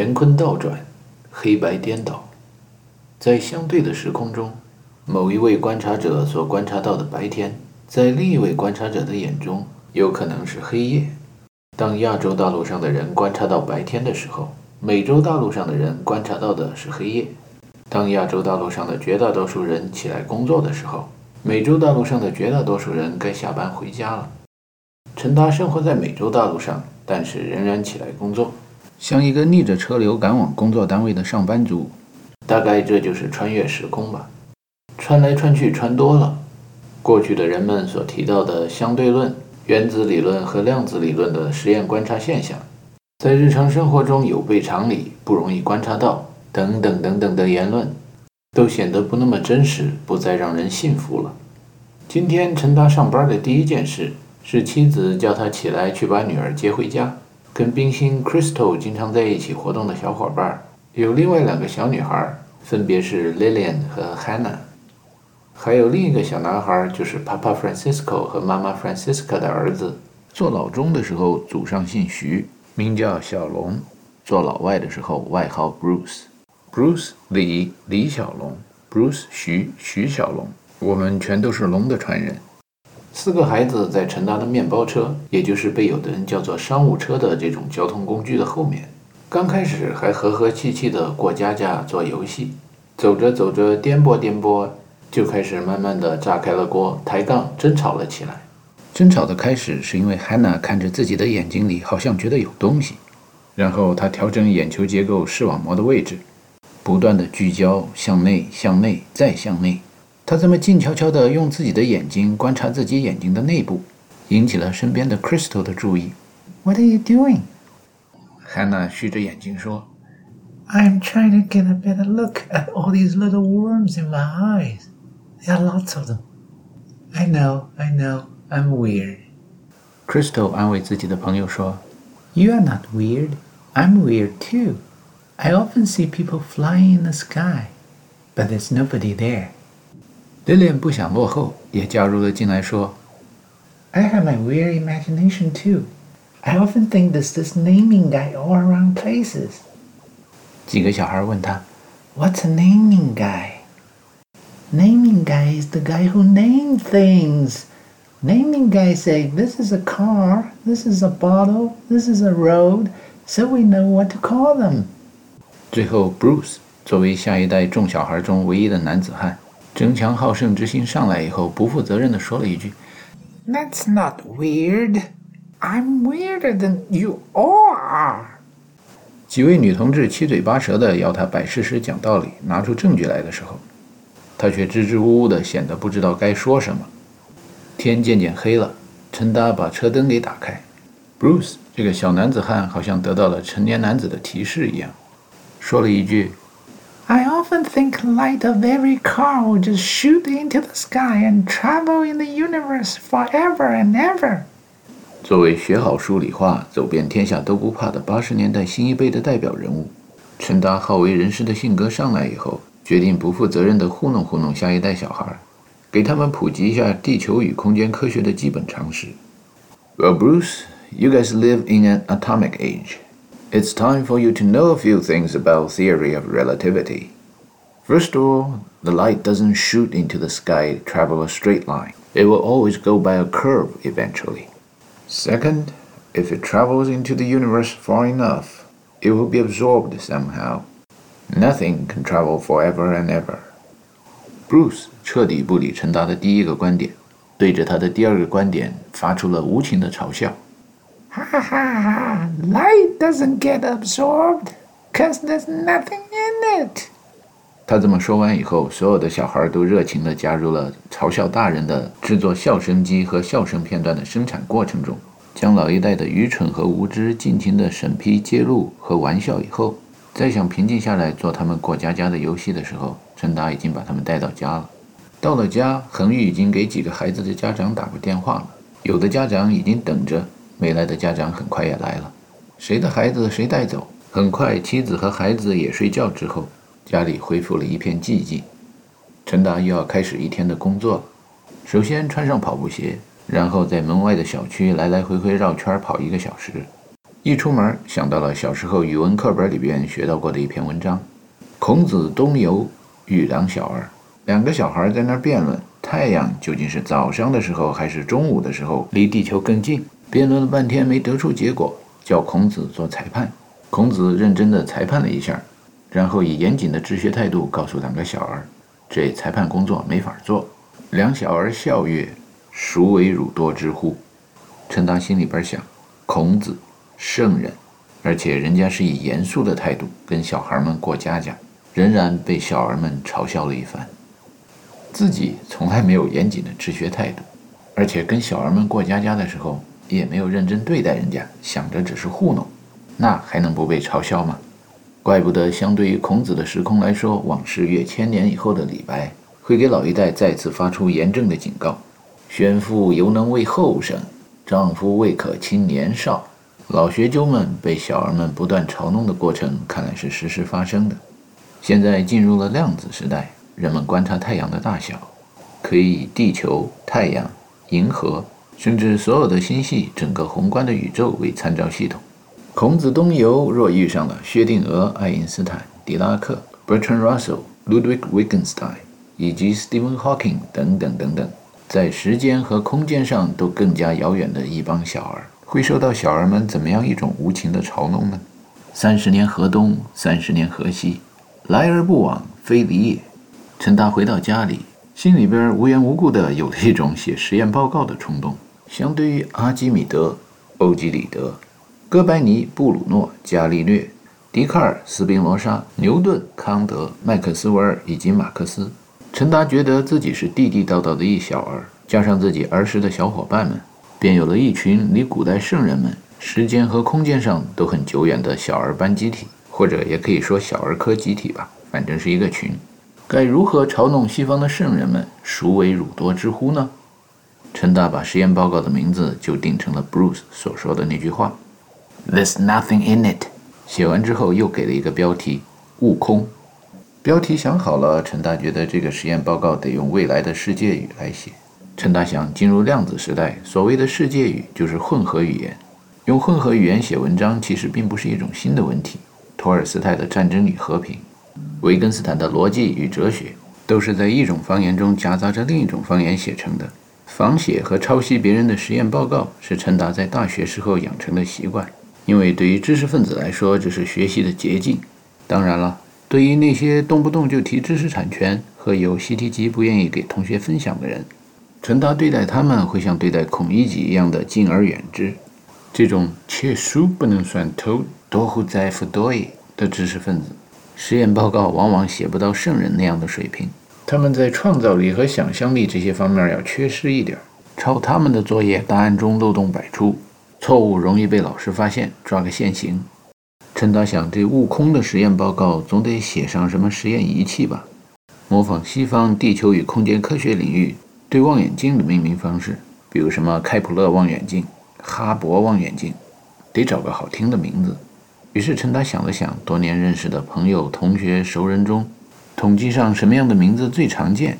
乾坤倒转，黑白颠倒，在相对的时空中，某一位观察者所观察到的白天，在另一位观察者的眼中有可能是黑夜。当亚洲大陆上的人观察到白天的时候，美洲大陆上的人观察到的是黑夜。当亚洲大陆上的绝大多数人起来工作的时候，美洲大陆上的绝大多数人该下班回家了。陈达生活在美洲大陆上，但是仍然起来工作，像一个逆着车流赶往工作单位的上班族。大概这就是穿越时空吧。穿来穿去穿多了，过去的人们所提到的相对论、原子理论和量子理论的实验观察现象。在日常生活中有悖常理，不容易观察到，等等等等的言论，都显得不那么真实，不再让人信服了。今天陈达上班的第一件事是妻子叫他起来去把女儿接回家。跟冰心 Crystal 经常在一起活动的小伙伴，有另外两个小女孩，分别是 Lillian 和 Hannah，还有另一个小男孩，就是 Papa Francisco 和妈妈 Francisca 的儿子。做老中的时候，祖上姓徐。名叫小龙，做老外的时候外号 Bruce，Bruce 李李小龙，Bruce 徐徐小龙，我们全都是龙的传人。四个孩子在陈达的面包车，也就是被有的人叫做商务车的这种交通工具的后面，刚开始还和和气气的过家家做游戏，走着走着颠簸颠簸，就开始慢慢的炸开了锅，抬杠争吵了起来。争吵的开始是因为 Hannah 看着自己的眼睛里好像觉得有东西，然后她调整眼球结构视网膜的位置，不断的聚焦向内、向内再向内。她这么静悄悄地用自己的眼睛观察自己眼睛的内部，引起了身边的 Crystal 的注意。What are you doing? Hannah 虚着眼睛说：“I'm trying to get a better look at all these little worms in my eyes. There are lots of them. I know, I know.” I'm weird. Crystal 安慰自己的朋友说：“You are not weird. I'm weird too. I often see people flying in the sky, but there's nobody there.” Lillian 不想落后，也加入了进来说：“I have my weird imagination too. I often think there's this naming guy all around places.” 几个小孩问他：“What's a naming guy?” Naming guy is the guy who names things. Naming guy say, this is a car, this is a bottle, this is a road, so we know what to call them. 最后，Bruce 作为下一代众小孩中唯一的男子汉， 争强好胜之心上来以后，不负责任地说了一句：“That's not weird. I'm weirder than you are.” 几位女同志七嘴八舌地要他摆事实、讲道理、拿出证据来的时候，他却支支吾吾的，显得不知道该说什么。天渐渐黑了，陈达把车灯给打开。Bruce 这个小男子汉好像得到了成年男子的提示一样，说了一句：“I often think light of every car will just shoot into the sky and travel in the universe forever and ever。”作为学好数理化、走遍天下都不怕的八十年代新一辈的代表人物，陈达好为人师的性格上来以后，决定不负责任地糊弄糊弄下一代小孩。给他们普及一下地球与空间科学的基本常识。Well, Bruce, you guys live in an atomic age. It's time for you to know a few things about theory of relativity. First of all, the light doesn't shoot into the sky, travel a straight line. It will always go by a curve eventually. Second, if it travels into the universe far enough, it will be absorbed somehow. Nothing can travel forever and ever. Bruce 彻底不理陈达的第一个观点，对着他的第二个观点发出了无情的嘲笑。 哈哈哈！Light doesn't get absorbed, cause there's nothing in it。他这么说完以后，所有的小孩都热情地加入了嘲笑大人的制作笑声机和笑声片段的生产过程中，将老一代的愚蠢和无知尽情地审批、揭露和玩笑以后。再想平静下来做他们过家家的游戏的时候，陈达已经把他们带到家了。到了家，恒玉已经给几个孩子的家长打过电话了，有的家长已经等着，没来的家长很快也来了。谁的孩子谁带走。很快，妻子和孩子也睡觉之后，家里恢复了一片寂静。陈达又要开始一天的工作了。首先穿上跑步鞋，然后在门外的小区来来回回绕圈跑一个小时。一出门想到了小时候语文课本里边学到过的一篇文章：孔子东游，遇两小儿。两个小孩在那儿辩论，太阳究竟是早上的时候还是中午的时候离地球更近。辩论了半天没得出结果，叫孔子做裁判。孔子认真地裁判了一下，然后以严谨的治学态度告诉两个小儿：“这裁判工作没法做。”两小儿笑曰：“孰为汝多之乎？”陈当心里边想：孔子。圣人，而且人家是以严肃的态度跟小孩们过家家，仍然被小儿们嘲笑了一番。自己从来没有严谨的治学态度，而且跟小儿们过家家的时候也没有认真对待人家，想着只是糊弄，那还能不被嘲笑吗？怪不得相对于孔子的时空来说，往事越千年以后的李白会给老一代再次发出严正的警告：宣父犹能为后生，丈夫未可轻年少。老学究们被小儿们不断嘲弄的过程，看来是实时发生的。现在进入了量子时代，人们观察太阳的大小，可以以地球、太阳、银河，甚至所有的星系、整个宏观的宇宙为参照系统。孔子东游若遇上了薛定谔、爱因斯坦、狄拉克、Bertrand Russell、Ludwig Wittgenstein 以及 Stephen Hawking 等等等等，在时间和空间上都更加遥远的一帮小儿。会受到小儿们怎么样一种无情的嘲弄呢？三十年河东，三十年河西，来而不往非礼也。陈达回到家里，心里边无缘无故的有了一种写实验报告的冲动。相对于阿基米德、欧几里得、哥白尼、布鲁诺、伽利略、笛卡尔、斯宾罗莎、牛顿、康德、麦克斯韦尔以及马克思，陈达觉得自己是地地道道的一小儿，加上自己儿时的小伙伴们。便有了一群离古代圣人们时间和空间上都很久远的小儿班集体，或者也可以说小儿科集体吧，反正是一个群。该如何嘲弄西方的圣人们？孰为汝多之乎呢？陈达把实验报告的名字就定成了 Bruce 所说的那句话：“There's nothing in it。”写完之后又给了一个标题：“悟空。”标题想好了，陈达觉得这个实验报告得用未来的世界语来写。陈达想进入量子时代，所谓的世界语就是混合语言。用混合语言写文章其实并不是一种新的问题。托尔斯泰的《战争与和平》，维根斯坦的《逻辑与哲学》，都是在一种方言中夹杂着另一种方言写成的。仿写和抄袭别人的实验报告是陈达在大学时候养成的习惯，因为对于知识分子来说，这是学习的捷径。当然了，对于那些动不动就提知识产权和有习题集不愿意给同学分享的人，陈达对待他们会像对待孔乙己一样的敬而远之。这种切书不能算偷，多乎在乎多也的知识分子，实验报告往往写不到圣人那样的水平。他们在创造力和想象力这些方面要缺失一点。抄他们的作业，答案中漏洞百出，错误容易被老师发现，抓个现行。陈达想，这悟空的实验报告总得写上什么实验仪器吧？模仿西方地球与空间科学领域。对望远镜的命名方式，比如什么开普勒望远镜、哈勃望远镜，得找个好听的名字。于是陈达想了想，多年认识的朋友、同学、熟人中，统计上什么样的名字最常见，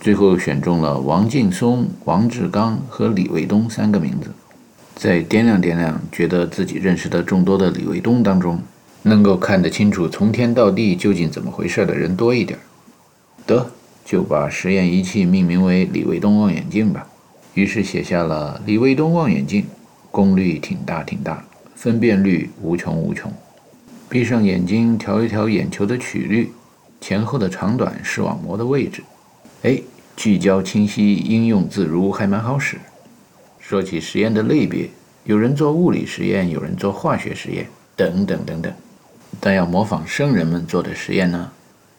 最后选中了王劲松、王志刚和李卫东三个名字。再掂量掂量，觉得自己认识的众多的李卫东当中，能够看得清楚从天到地究竟怎么回事的人多一点。得。就把实验仪器命名为李卫东望远镜吧。于是写下了李卫东望远镜，功率挺大挺大，分辨率无穷无穷。闭上眼睛调一调眼球的曲率，前后的长短，视网膜的位置。哎，聚焦清晰，应用自如，还蛮好使。说起实验的类别，有人做物理实验，有人做化学实验，等等等等。但要模仿圣人们做的实验呢？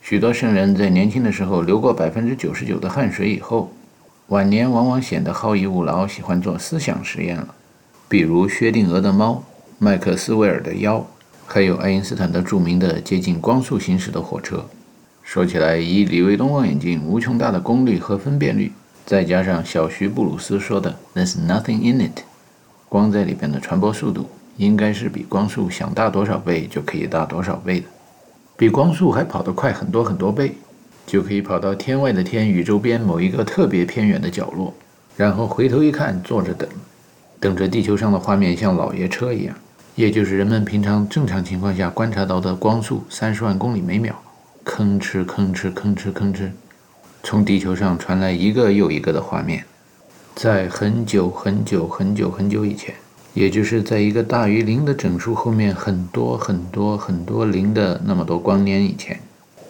许多圣人在年轻的时候流过百分之九十九的汗水以后，晚年往往显得好逸恶劳，喜欢做思想实验了。比如薛定谔的猫，麦克斯韦尔的腰，还有爱因斯坦的著名的接近光速行驶的火车。说起来，以李卫东望远镜无穷大的功率和分辨率，再加上小徐布鲁斯说的 “There's nothing in it”，光在里边的传播速度应该是比光速想大多少倍就可以大多少倍的。比光速还跑得快很多很多倍，就可以跑到天外的天宇宙边某一个特别偏远的角落，然后回头一看，坐着等，等着地球上的画面像老爷车一样，也就是人们平常正常情况下观察到的光速三十万公里每秒，吭哧吭哧吭哧吭哧，从地球上传来一个又一个的画面。在很久很久很久很久以前，也就是在一个大于零的整数后面很多很多很多零的那么多光年以前，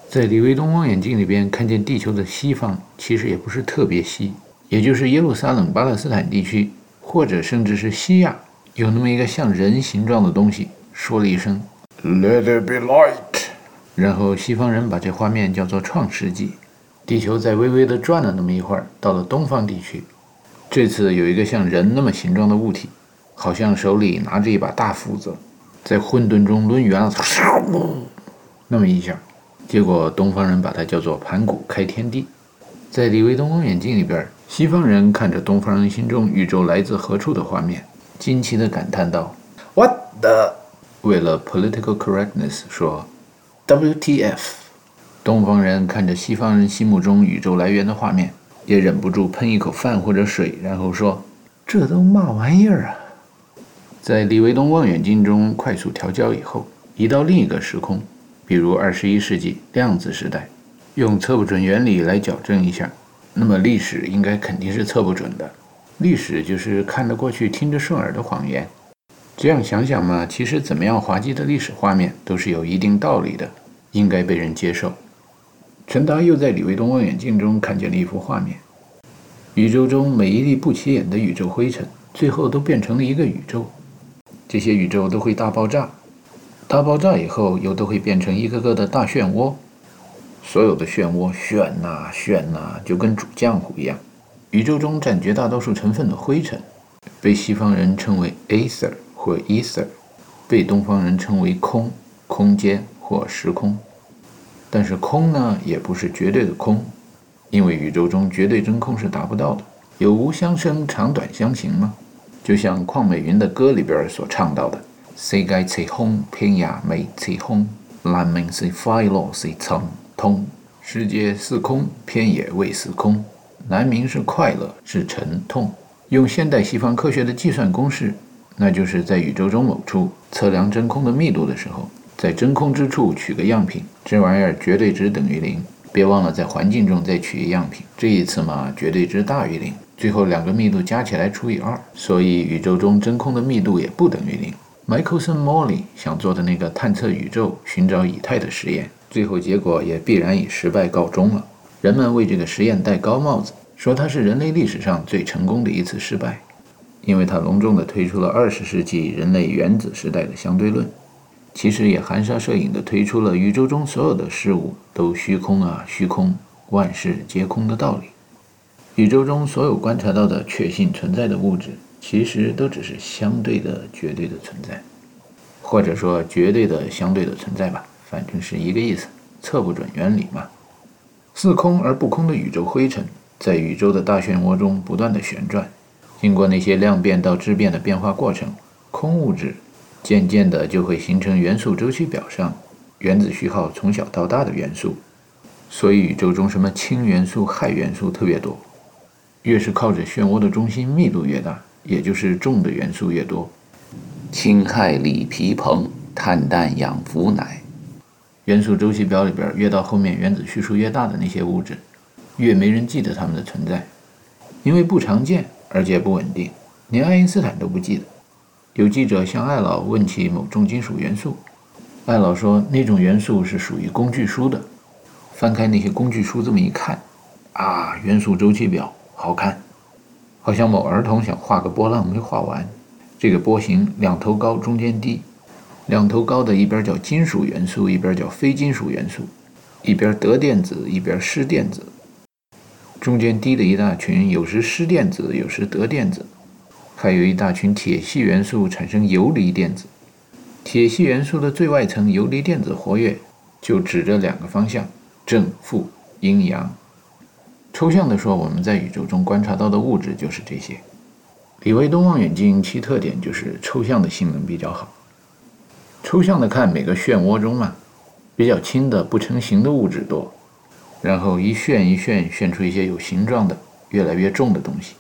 在李维东望远镜里边看见地球的西方，其实也不是特别西，也就是耶路撒冷巴勒斯坦地区，或者甚至是西亚，有那么一个像人形状的东西，说了一声 “Let it be light”，然后西方人把这画面叫做创世纪。地球在微微的转了那么一会儿，到了东方地区。这次有一个像人那么形状的物体，好像手里拿着一把大斧子，在混沌中抡圆了，那么一下，结果东方人把它叫做盘古开天地。在李维东望远镜里边，西方人看着东方人心中宇宙来自何处的画面，惊奇地感叹道：“What the？” 为了 political correctness 说：“WTF？” 东方人看着西方人心目中宇宙来源的画面。也忍不住喷一口饭或者水，然后说：“这都嘛玩意儿啊！”在李维东望远镜中快速调焦以后，移到另一个时空，比如二十一世纪量子时代，用测不准原理来矫正一下，那么历史应该肯定是测不准的。历史就是看得过去、听着顺耳的谎言。这样想想嘛，其实怎么样滑稽的历史画面都是有一定道理的，应该被人接受。陈达又在李卫东望远镜中看见了一幅画面：宇宙中每一粒不起眼的宇宙灰尘，最后都变成了一个宇宙。这些宇宙都会大爆炸，大爆炸以后又都会变成一个个的大漩涡。所有的漩涡旋呐旋呐，就跟煮浆糊一样。宇宙中占绝大多数成分的灰尘，被西方人称为 aether 或 ether，被东方人称为空、空间或时空。但是空呢，也不是绝对的空，因为宇宙中绝对真空是达不到的。有无相生，长短相形吗？就像邝美云的歌里边所唱到的：“世界是空，天涯未是空，难明是快乐是成通。世界是空，偏也未是空，难明是快乐是沉痛。”用现代西方科学的计算公式，那就是在宇宙中某处测量真空的密度的时候。在真空之处取个样品，这玩意儿绝对值等于零。别忘了在环境中再取一样品，这一次嘛，绝对值大于零。最后两个密度加起来除以二，所以宇宙中真空的密度也不等于零。Michelson-Morley 想做的那个探测宇宙、寻找以太的实验，最后结果也必然以失败告终了。人们为这个实验戴高帽子，说它是人类历史上最成功的一次失败，因为它隆重地推出了二十世纪人类原子时代的相对论。其实也含沙射影地推出了宇宙中所有的事物都虚空啊，虚空，万事皆空的道理。宇宙中所有观察到的确信存在的物质，其实都只是相对的、绝对的存在，或者说绝对的、相对的存在吧，反正是一个意思。测不准原理嘛。似空而不空的宇宙灰尘，在宇宙的大漩涡中不断的旋转，经过那些量变到质变的变化过程，空物质。渐渐的就会形成元素周期表上原子序号从小到大的元素，所以宇宙中什么氢元素、氦元素特别多。越是靠着漩涡的中心密度越大，也就是重的元素越多。氢、氦、锂、铍、硼、碳、氮、氧、氟、氖。元素周期表里边越到后面原子序数越大的那些物质，越没人记得它们的存在，因为不常见而且不稳定，连爱因斯坦都不记得。有记者向艾老问起某重金属元素，艾老说那种元素是属于工具书的。翻开那些工具书，这么一看，啊，元素周期表好看，好像某儿童想画个波浪没画完。这个波形两头高，中间低，两头高的一边叫金属元素，一边叫非金属元素，一边得电子，一边失电子。中间低的一大群，有时失电子，有时得电子。还有一大群铁系元素产生游离电子，铁系元素的最外层游离电子活跃，就指着两个方向：正负、阴阳。抽象的说，我们在宇宙中观察到的物质就是这些。李维东望远镜其特点就是抽象的性能比较好。抽象的看每个漩涡中嘛，比较轻的不成形的物质多，然后一旋一旋旋出一些有形状的越来越重的东西。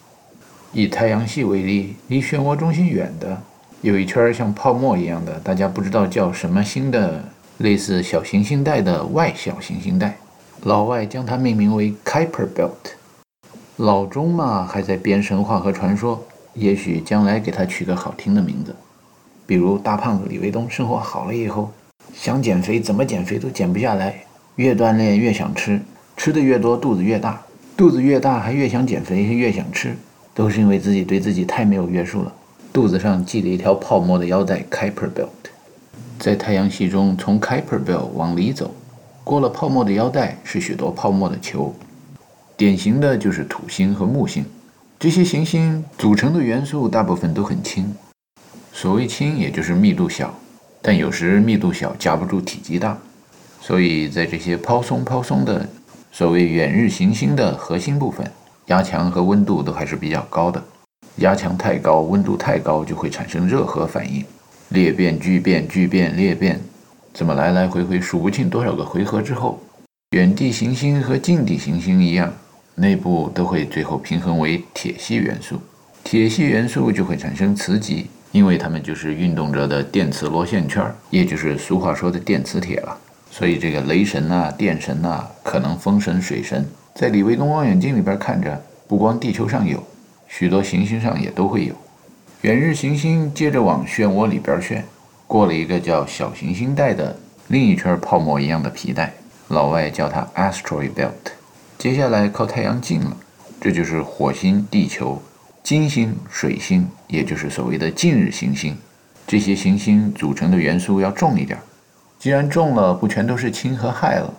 以太阳系为例，离漩涡中心远的，有一圈像泡沫一样的，大家不知道叫什么星的，类似小行星带的外小行星带。老外将它命名为 Kuiper Belt。老中嘛还在编神话和传说，也许将来给它取个好听的名字，比如大胖子李卫东生活好了以后，想减肥怎么减肥都减不下来，越锻炼越想吃，吃的越多肚子越大，肚子越大还越想减肥越想吃，都是因为自己对自己太没有约束了。肚子上系了一条泡沫的腰带，Kiper Belt，在太阳系中从 Kiper Belt 往里走。过了泡沫的腰带是许多泡沫的球，典型的就是土星和木星。这些行星组成的元素大部分都很轻，所谓轻也就是密度小，但有时密度小夹不住体积大，所以在这些抛松抛松的所谓远日行星的核心部分，压强和温度都还是比较高的。压强太高，温度太高就会产生热核反应，裂变聚变聚变裂变。这么来来回回数不清多少个回合之后，远地行星和近地行星一样，内部都会最后平衡为铁系元素。铁系元素就会产生磁极，因为它们就是运动着的电磁螺线圈，也就是俗话说的电磁铁了。所以这个雷神呐、电神呐，可能风神、水神，在李维东望远镜里边看着，不光地球上有，许多行星上也都会有。远日行星接着往漩涡里边旋。过了一个叫小行星带的另一圈泡沫一样的皮带，老外叫它 asteroid belt。接下来靠太阳近了，这就是火星、地球、金星、水星，也就是所谓的近日行星。这些行星组成的元素要重一点，既然重了，不全都是氢和氦了，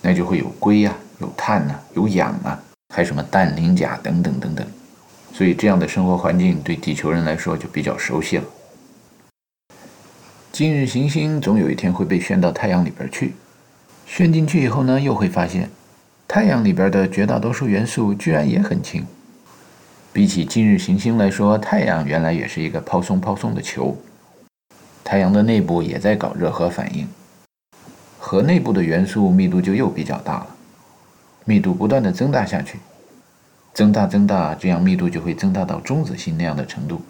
那就会有硅呀、有碳呐、有氧啊，还什么氮、磷、钾等等等等。所以这样的生活环境对地球人来说就比较熟悉了。今日行星总有一天会被炫到太阳里边去，炫进去以后呢，又会发现太阳里边的绝大多数元素居然也很轻。比起今日行星来说，太阳原来也是一个抛松抛松的球。太阳的内部也在搞热核反应，核内部的元素密度就又比较大了，密度不断的增大下去，增大增大，这样密度就会增大到中子星那样的程度。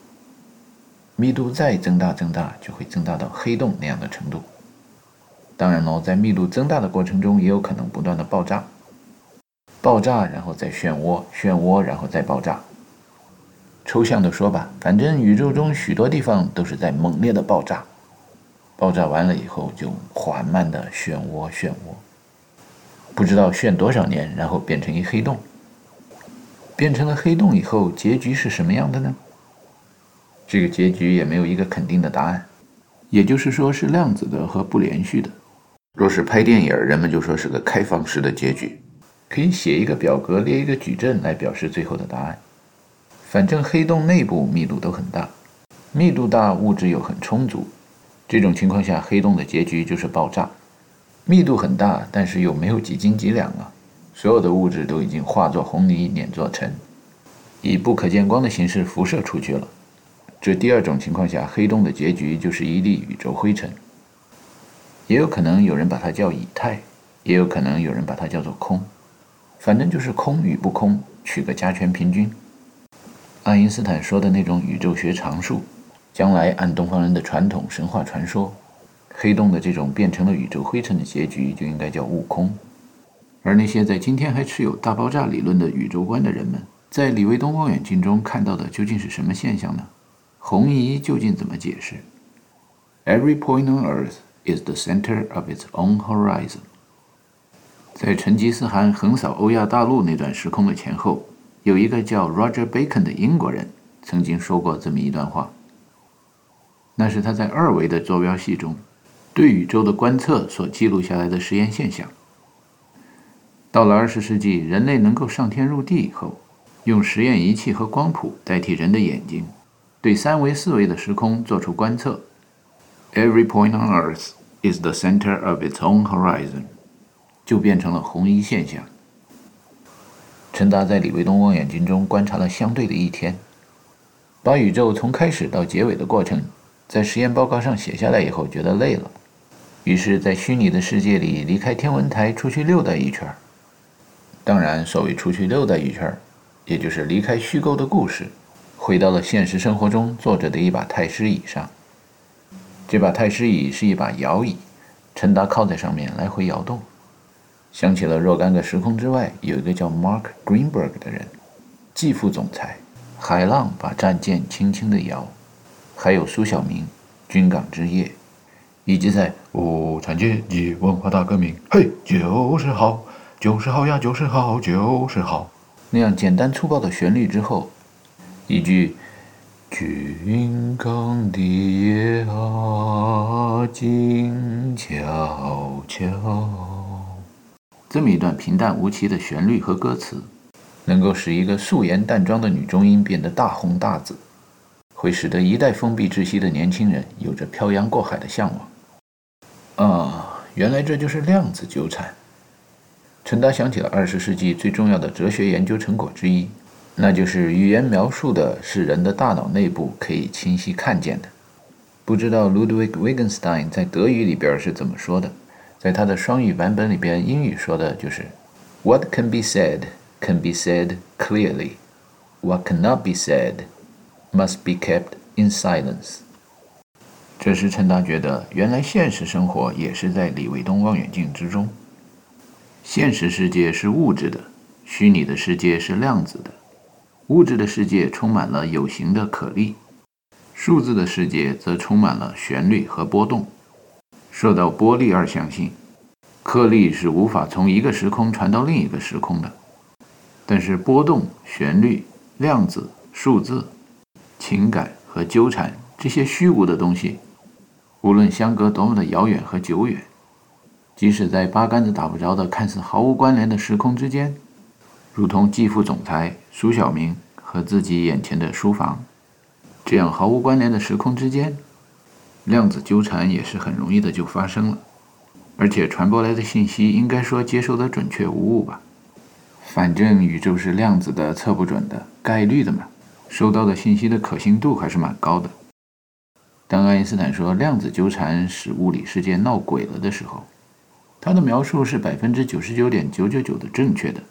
密度再增大增大，就会增大到黑洞那样的程度。当然喽，在密度增大的过程中，也有可能不断的爆炸，爆炸然后再漩涡，漩涡然后再爆炸。抽象的说吧，反正宇宙中许多地方都是在猛烈的爆炸，爆炸完了以后就缓慢的漩涡，漩涡，不知道漩多少年，然后变成一黑洞。变成了黑洞以后，结局是什么样的呢？这个结局也没有一个肯定的答案，也就是说是量子的和不连续的。若是拍电影，人们就说是个开放式的结局，可以写一个表格，列一个矩阵来表示最后的答案。反正黑洞内部密度都很大，密度大，物质又很充足，这种情况下，黑洞的结局就是爆炸。密度很大，但是又没有几斤几两啊，所有的物质都已经化作红泥，碾作尘，以不可见光的形式辐射出去了。这第二种情况下，黑洞的结局就是一粒宇宙灰尘。也有可能有人把它叫以太，也有可能有人把它叫做空，反正就是空与不空，取个加权平均。爱因斯坦说的那种宇宙学常数，将来按东方人的传统神话传说，黑洞的这种变成了宇宙灰尘的结局就应该叫悟空。而那些在今天还持有大爆炸理论的宇宙观的人们，在李维东望远镜中看到的究竟是什么现象呢？红移究竟怎么解释？Every point on Earth is the center of its own horizon。在成吉思汗横扫欧亚大陆那段时空的前后，有一个叫 Roger Bacon 的英国人曾经说过这么一段话。那是他在二维的坐标系中对宇宙的观测所记录下来的实验现象。到了二十世纪，人类能够上天入地以后，用实验仪器和光谱代替人的眼睛。对三维、四维的时空做出观测。Every point on Earth is the center of its own horizon，就变成了红移现象。陈达在李维东望远镜中观察了相对的一天，把宇宙从开始到结尾的过程在实验报告上写下来以后，觉得累了，于是，在虚拟的世界里离开天文台出去溜达一圈。当然，所谓出去溜达一圈，也就是离开虚构的故事。回到了现实生活中坐着的一把太师椅上。这把太师椅是一把摇椅，陈达靠在上面来回摇动。想起了若干个时空之外有一个叫 Mark Greenberg 的人，继副总裁，海浪把战舰轻轻地摇，还有苏小明，军港之夜，以及在无产阶级文化大革命，嘿，就是好，就是好呀，就是好，就是好，那样简单粗暴的旋律之后，一句军港的夜啊，静悄悄。这么一段平淡无奇的旋律和歌词，能够使一个素颜淡妆的女中音变得大红大紫，会使得一代封闭窒息的年轻人有着漂洋过海的向往。啊，原来这就是量子纠缠。陈达想起了二十世纪最重要的哲学研究成果之一，那就是语言描述的是人的大脑内部可以清晰看见的。不知道 Ludwig Wittgenstein 在德语里边是怎么说的？在他的双语版本里边，英语说的就是 “What can be said can be said clearly; what cannot be said must be kept in silence.” 这时，陈达觉得，原来现实生活也是在李卫东望远镜之中。现实世界是物质的，虚拟的世界是量子的。物质的世界充满了有形的可粒，数字的世界则充满了旋律和波动。受到波粒二象性，颗粒是无法从一个时空传到另一个时空的，但是波动、旋律、量子、数字、情感和纠缠这些虚无的东西，无论相隔多么的遥远和久远，即使在八竿子打不着的看似毫无关联的时空之间，如同继父总裁苏小明和自己眼前的书房，这样毫无关联的时空之间。量子纠缠也是很容易的就发生了，而且传播来的信息应该说接收的准确无误吧。反正宇宙是量子的，测不准的，概率的嘛，收到的信息的可信度还是蛮高的。当爱因斯坦说量子纠缠使物理世界闹鬼了的时候，他的描述是百分之九十九点九九九的正确的。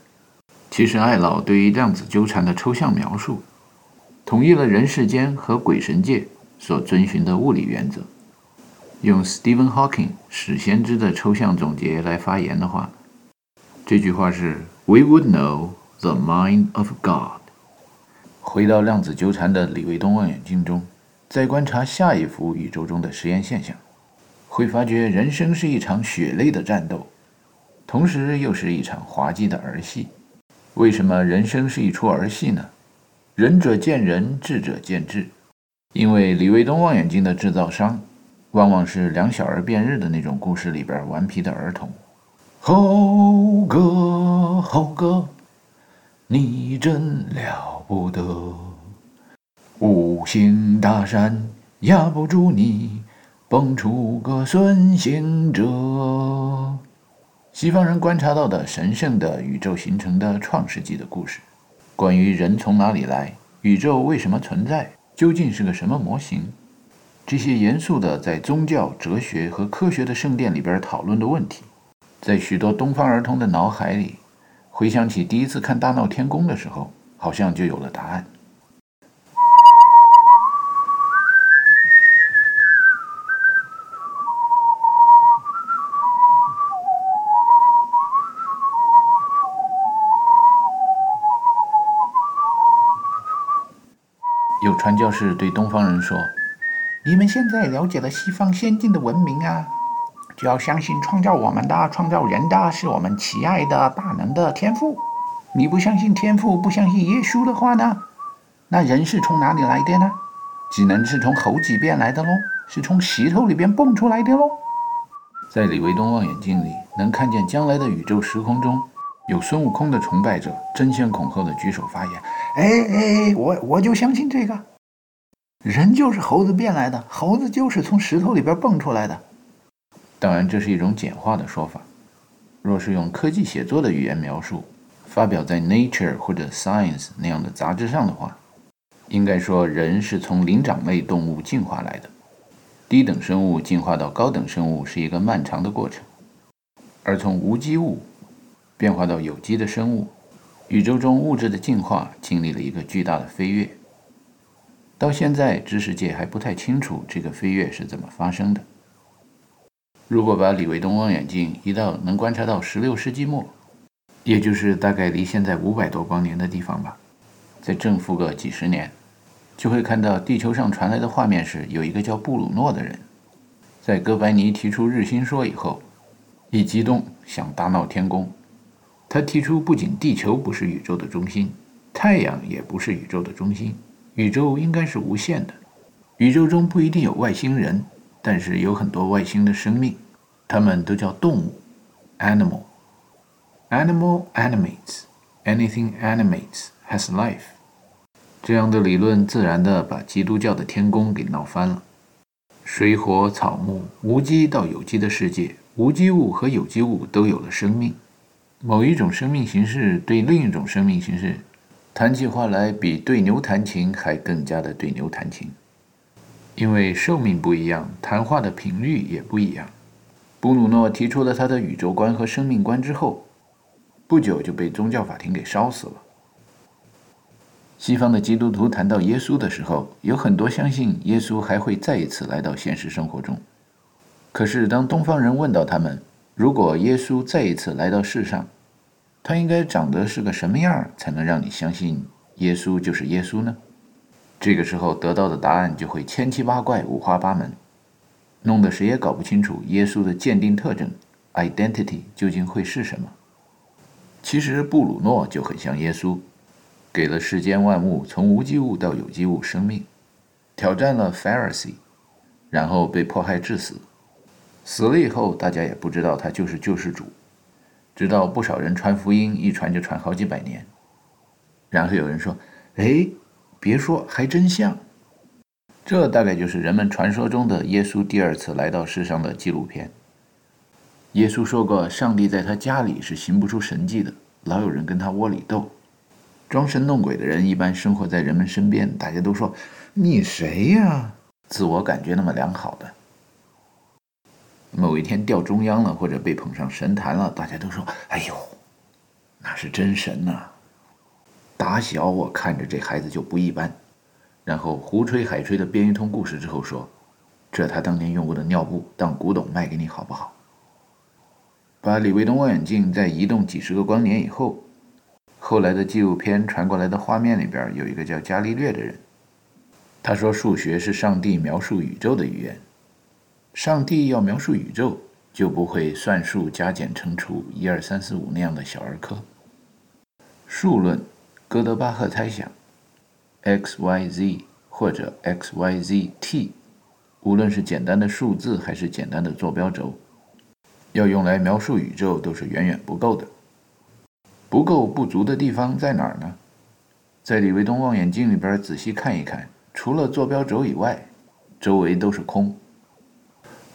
其实艾老对于量子纠缠的抽象描述，统一了人世间和鬼神界。所遵循的物理原则，用 Stephen Hawking 史先知的抽象总结来发言的话，这句话是 “We would know the mind of God”。回到量子纠缠的李卫东望远镜中，再观察下一幅宇宙中的实验现象，会发觉人生是一场血泪的战斗，同时又是一场滑稽的儿戏。为什么人生是一出儿戏呢？仁者见仁，智者见智。因为李卫东望远镜的制造商，往往是两小儿辩日的那种故事里边顽皮的儿童。猴哥，猴哥，你真了不得，五行大山压不住你，蹦出个孙行者。西方人观察到的神圣的宇宙形成的创世纪的故事，关于人从哪里来，宇宙为什么存在。究竟是个什么模型？这些严肃的在宗教、哲学和科学的圣殿里边讨论的问题，在许多东方儿童的脑海里，回想起第一次看《大闹天宫》的时候，好像就有了答案。有传教士对东方人说：“你们现在了解了西方先进的文明啊，就要相信创造我们的、创造人的是我们慈爱的大能的天赋。你不相信天赋，不相信耶稣的话呢？那人是从哪里来的呢？只能是从猴子变来的喽，是从石头里边蹦出来的喽。”在李维东望远镜里，能看见将来的宇宙时空中。有孙悟空的崇拜者争先恐后的举手发言：“哎哎，我我就相信这个，人就是猴子变来的，猴子就是从石头里边蹦出来的。”当然，这是一种简化的说法。若是用科技写作的语言描述，发表在《Nature》或者《Science》那样的杂志上的话，应该说人是从灵长类动物进化来的。低等生物进化到高等生物是一个漫长的过程，而从无机物。变化到有机的生物，宇宙中物质的进化经历了一个巨大的飞跃。到现在，知识界还不太清楚这个飞跃是怎么发生的。如果把李维东望远镜移到能观察到16世纪末，也就是大概离现在五百多光年的地方吧，再正负个几十年，就会看到地球上传来的画面是有一个叫布鲁诺的人，在哥白尼提出日心说以后，一激动想大闹天宫。他提出，不仅地球不是宇宙的中心，太阳也不是宇宙的中心。宇宙应该是无限的，宇宙中不一定有外星人，但是有很多外星的生命，它们都叫动物，animal。Animal animates, anything animates has life。这样的理论自然的把基督教的天宫给闹翻了。水火草木，无机到有机的世界，无机物和有机物都有了生命。某一种生命形式对另一种生命形式。谈起话来，比对牛弹琴还更加的对牛弹琴，因为寿命不一样，谈话的频率也不一样。布鲁诺提出了他的宇宙观和生命观之后，不久就被宗教法庭给烧死了。西方的基督徒谈到耶稣的时候，有很多相信耶稣还会再一次来到现实生活中。可是当东方人问到他们，如果耶稣再一次来到世上，他应该长得是个什么样才能让你相信耶稣就是耶稣呢？这个时候得到的答案就会千奇八怪、五花八门，弄得谁也搞不清楚耶稣的鉴定特征 （identity） 究竟会是什么。其实布鲁诺就很像耶稣，给了世间万物从无机物到有机物生命，挑战了 Pharisee，然后被迫害致死。死了以后，大家也不知道他就是救世主。直到不少人传福音，一传就传好几百年。然后有人说：“哎，别说，还真像。”这大概就是人们传说中的耶稣第二次来到世上的纪录片。耶稣说过：“上帝在他家里是行不出神迹的，老有人跟他窝里斗。装神弄鬼的人一般生活在人们身边，大家都说：‘你谁呀？’自我感觉那么良好的。”某一天掉中央了，或者被捧上神坛了，大家都说：“哎呦，那是真神呐！”打小我看着这孩子就不一般，然后胡吹海吹的编一通故事之后说：“这他当年用过的尿布，当古董卖给你好不好？”把李卫东望远镜在移动几十个光年以后，后来的纪录片传过来的画面里边有一个叫伽利略的人，他说：“数学是上帝描述宇宙的语言。”上帝要描述宇宙，就不会算数、加减、乘除、一二三四五那样的小儿科。数论，哥德巴赫猜想，x y z 或者 x y z t，无论是简单的数字还是简单的坐标轴，要用来描述宇宙都是远远不够的。不够不足的地方在哪儿呢？在李维东望远镜里边仔细看一看，除了坐标轴以外，周围都是空。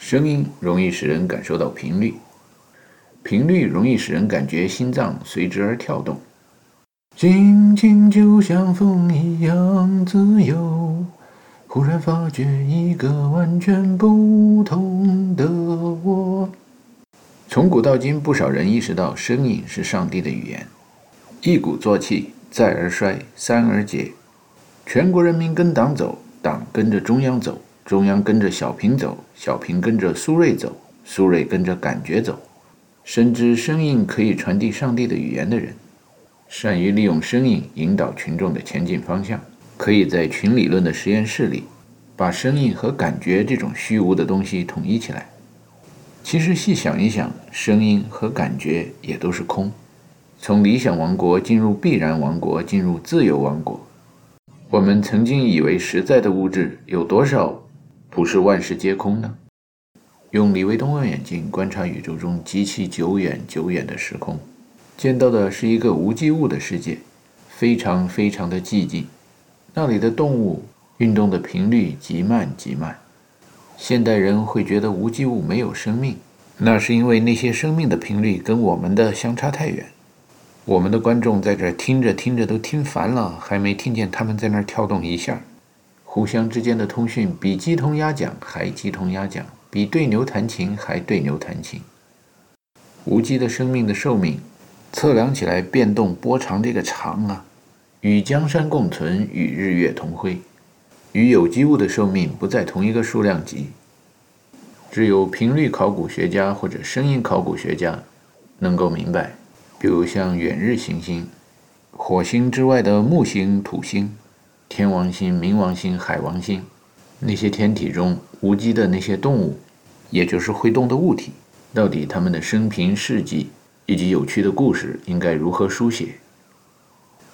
声音容易使人感受到频率，频率容易使人感觉心脏随之而跳动。心情就像风一样自由，忽然发觉一个完全不同的我。从古到今，不少人意识到声音是上帝的语言。一鼓作气，再而衰，三而竭。全国人民跟党走，党跟着中央走。中央跟着小平走，小平跟着苏芮走，苏芮跟着感觉走。深知声音可以传递上帝的语言的人，善于利用声音引导群众的前进方向，可以在群理论的实验室里，把声音和感觉这种虚无的东西统一起来。其实细想一想，声音和感觉也都是空。从理想王国进入必然王国，进入自由王国。我们曾经以为实在的物质有多少？不是万事皆空呢？用李维东望远镜观察宇宙中极其久远、久远的时空，见到的是一个无机物的世界，非常非常的寂静。那里的动物运动的频率极慢极慢。现代人会觉得无机物没有生命，那是因为那些生命的频率跟我们的相差太远。我们的观众在这听着听着都听烦了，还没听见他们在那儿跳动一下。互相之间的通讯比鸡同鸭讲还鸡同鸭讲，比对牛弹琴还对牛弹琴。无机的生命的寿命测量起来变动波长这个长啊，与江山共存，与日月同辉。与有机物的寿命不在同一个数量级，只有频率考古学家或者声音考古学家能够明白。比如像远日行星、火星之外的木星、土星、天王星、冥王星、海王星，那些天体中无机的那些动物，也就是会动的物体，到底它们的生平事迹以及有趣的故事应该如何书写？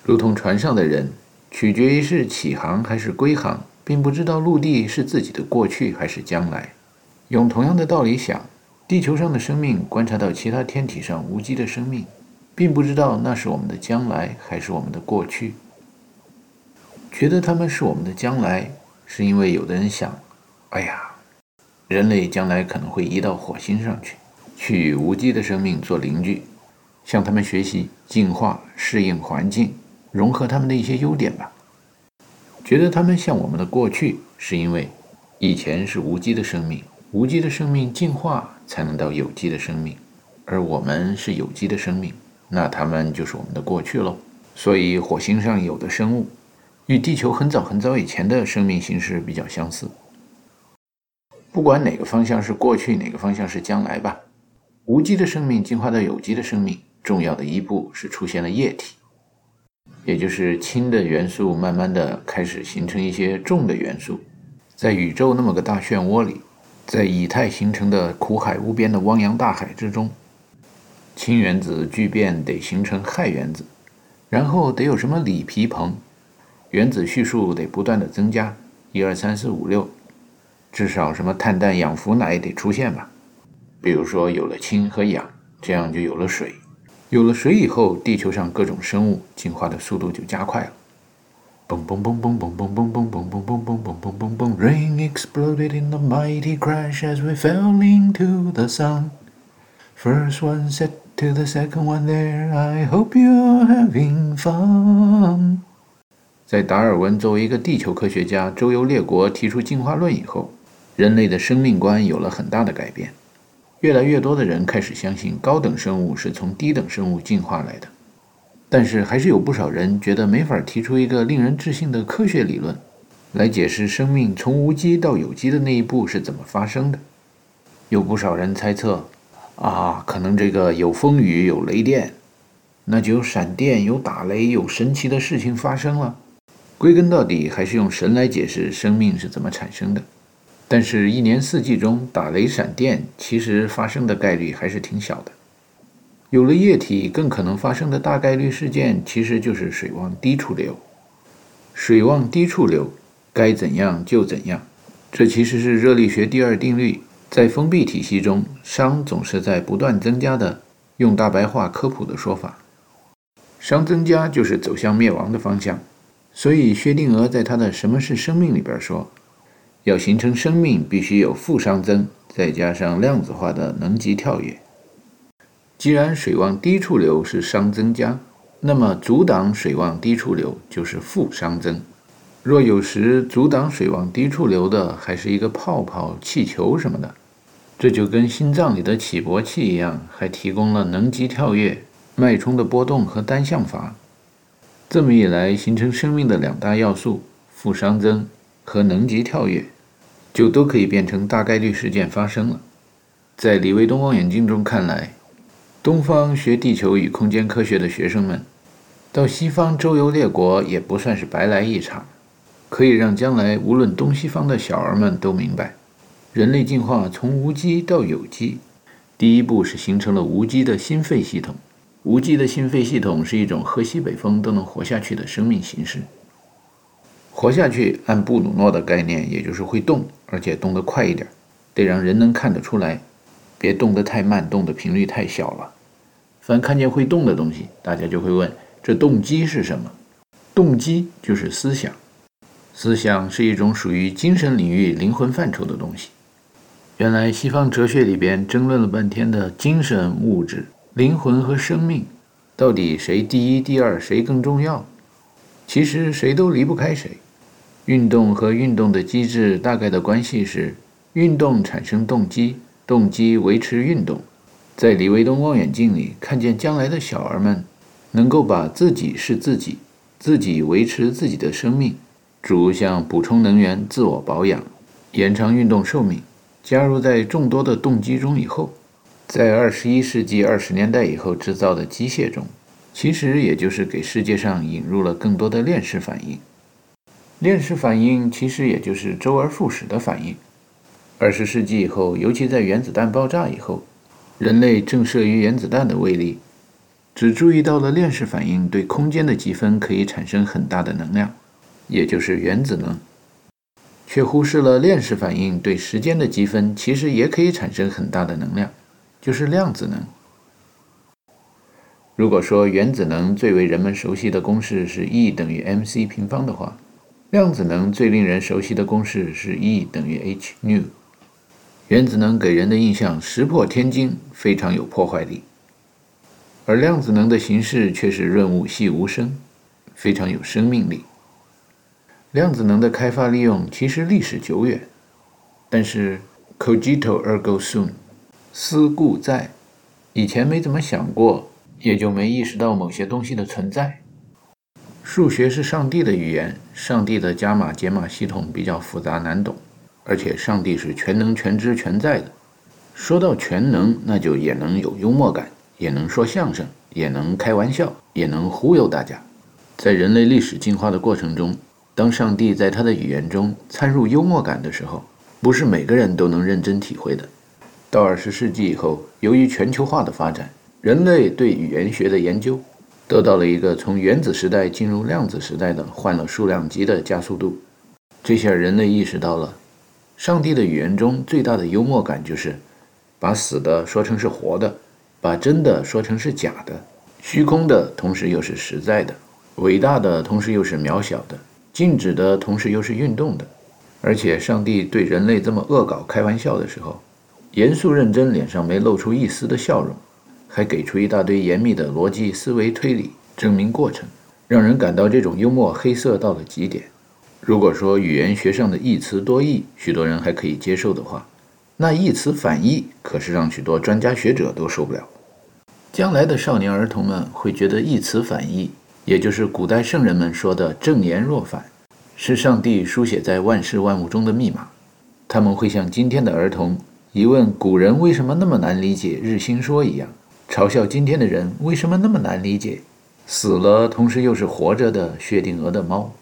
如同船上的人。取决于是起航还是归航，并不知道陆地是自己的过去还是将来。用同样的道理想，地球上的生命观察到其他天体上无机的生命，并不知道那是我们的将来还是我们的过去。觉得他们是我们的将来，是因为有的人想：哎呀，人类将来可能会移到火星上去，去与无机的生命做邻居，向他们学习进化、适应环境。融合他们的一些优点吧。觉得他们像我们的过去，是因为以前是无机的生命，无机的生命进化才能到有机的生命，而我们是有机的生命，那他们就是我们的过去喽。所以火星上有的生物与地球很早很早以前的生命形式比较相似。不管哪个方向是过去，哪个方向是将来吧，无机的生命进化到有机的生命，重要的一步是出现了液体。也就是氢的元素慢慢的开始形成一些重的元素，在宇宙那么个大漩涡里，在以太形成的苦海无边的汪洋大海之中，氢原子聚变得形成氦原子，然后得有什么锂铍硼，原子序数得不断的增加，一二三四五六，至少什么碳氮氧氟氖得出现吧，比如说有了氢和氧，这样就有了水。有了水以后，地球上各种生物进化的速度就加快了。嘣嘣嘣嘣嘣嘣嘣嘣嘣嘣嘣嘣嘣嘣嘣嘣，Rain exploded in the mighty crash as we fell into the sun. First one said to the second one, "There, I hope you're having fun." 在达尔文作为一个地球科学家周游列国提出进化论以后，人类的生命观有了很大的改变。越来越多的人开始相信高等生物是从低等生物进化来的，但是还是有不少人觉得没法提出一个令人置信的科学理论，来解释生命从无机到有机的那一步是怎么发生的。有不少人猜测，啊，可能这个有风雨有雷电，那就有闪电有打雷有神奇的事情发生了。归根到底还是用神来解释生命是怎么产生的。但是，一年四季中打雷闪电，其实发生的概率还是挺小的。有了液体，更可能发生的大概率事件，其实就是水往低处流。水往低处流，该怎样就怎样。这其实是热力学第二定律。在封闭体系中，熵总是在不断增加的。用大白话科普的说法，熵增加就是走向灭亡的方向。所以，薛定谔在他的《什么是生命》里边说。要形成生命，必须有负熵增，再加上量子化的能级跳跃。既然水往低处流是熵增加，那么阻挡水往低处流就是负熵增。若有时阻挡水往低处流的还是一个泡泡、气球什么的，这就跟心脏里的起搏器一样，还提供了能级跳跃、脉冲的波动和单向阀。这么一来，形成生命的两大要素——负熵增和能级跳跃。就都可以变成大概率事件发生了。在李卫东望远镜中看来，东方学地球与空间科学的学生们，到西方周游列国也不算是白来一场，可以让将来无论东西方的小儿们都明白，人类进化从无机到有机，第一步是形成了无机的心肺系统。无机的心肺系统是一种喝西北风都能活下去的生命形式。活下去，按布鲁诺的概念，也就是会动，而且动得快一点，得让人能看得出来，别动得太慢，动的频率太小了。凡看见会动的东西，大家就会问：这动机是什么？动机就是思想，思想是一种属于精神领域、灵魂范畴的东西。原来西方哲学里边争论了半天的精神、物质、灵魂和生命，到底谁第一、第二，谁更重要？其实谁都离不开谁。运动和运动的机制大概的关系是：运动产生动机，动机维持运动。在李维东望远镜里看见将来的小儿们，能够把自己是自己，自己维持自己的生命。诸如像补充能源、自我保养、延长运动寿命，加入在众多的动机中以后，在二十一世纪二十年代以后制造的机械中，其实也就是给世界上引入了更多的链式反应。链式反应其实也就是周而复始的反应。二十世纪以后，尤其在原子弹爆炸以后，人类正慑于原子弹的威力，只注意到了链式反应对空间的积分可以产生很大的能量。也就是原子能，却忽视了链式反应对时间的积分其实也可以产生很大的能量，就是量子能。如果说原子能最为人们熟悉的公式是 E 等于 mc 平方的话，量子能最令人熟悉的公式是 E 等于 h nu。原子能给人的印象石破天惊，非常有破坏力，而量子能的形式却是润物细无声，非常有生命力。量子能的开发利用其实历史久远，但是 cogito ergo sum，思故在，以前没怎么想过，也就没意识到某些东西的存在。数学是上帝的语言，上帝的加码解码系统比较复杂难懂，而且上帝是全能全知全在的。说到全能，那就也能有幽默感，也能说相声，也能开玩笑，也能忽悠大家。在人类历史进化的过程中。当上帝在他的语言中掺入幽默感的时候，不是每个人都能认真体会的。到二十世纪以后，由于全球化的发展，人类对语言学的研究得到了一个从原子时代进入量子时代的换了数量级的加速度。这下人类意识到了，上帝的语言中最大的幽默感就是把死的说成是活的，把真的说成是假的，虚空的同时又是实在的，伟大的同时又是渺小的。静止的同时又是运动的，而且上帝对人类这么恶搞、开玩笑的时候，严肃认真，脸上没露出一丝的笑容，还给出一大堆严密的逻辑思维推理证明过程，让人感到这种幽默黑色到了极点。如果说语言学上的一词多义，许多人还可以接受的话，那一词反义可是让许多专家学者都受不了。将来的少年儿童们会觉得一词反义。也就是古代圣人们说的“正言若反”，是上帝书写在万事万物中的密码。他们会像今天的儿童疑问古人为什么那么难理解日心说一样，嘲笑今天的人为什么那么难理解死了同时又是活着的薛定谔的猫，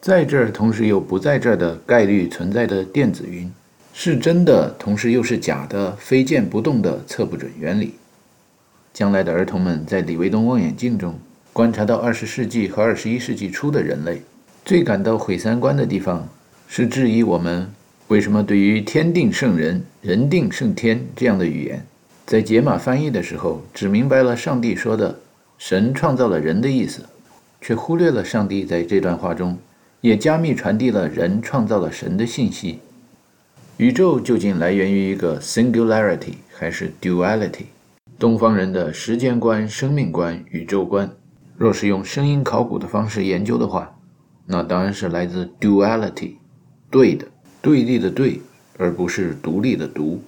在这儿同时又不在这儿的概率存在的电子云，是真的同时又是假的非见不动的测不准原理。将来的儿童们在李维东望远镜中。观察到二十世纪和二十一世纪初的人类，最感到毁三观的地方，是质疑我们为什么对于“天定圣人，人定胜天”这样的语言，在解码翻译的时候，只明白了上帝说的“神创造了人”的意思，却忽略了上帝在这段话中也加密传递了“人创造了神”的信息。宇宙究竟来源于一个 singularity 还是 duality？东方人的时间观、生命观、宇宙观。若是用声音考古的方式研究的话，那当然是来自 duality，对的，对立的对，而不是独立的独。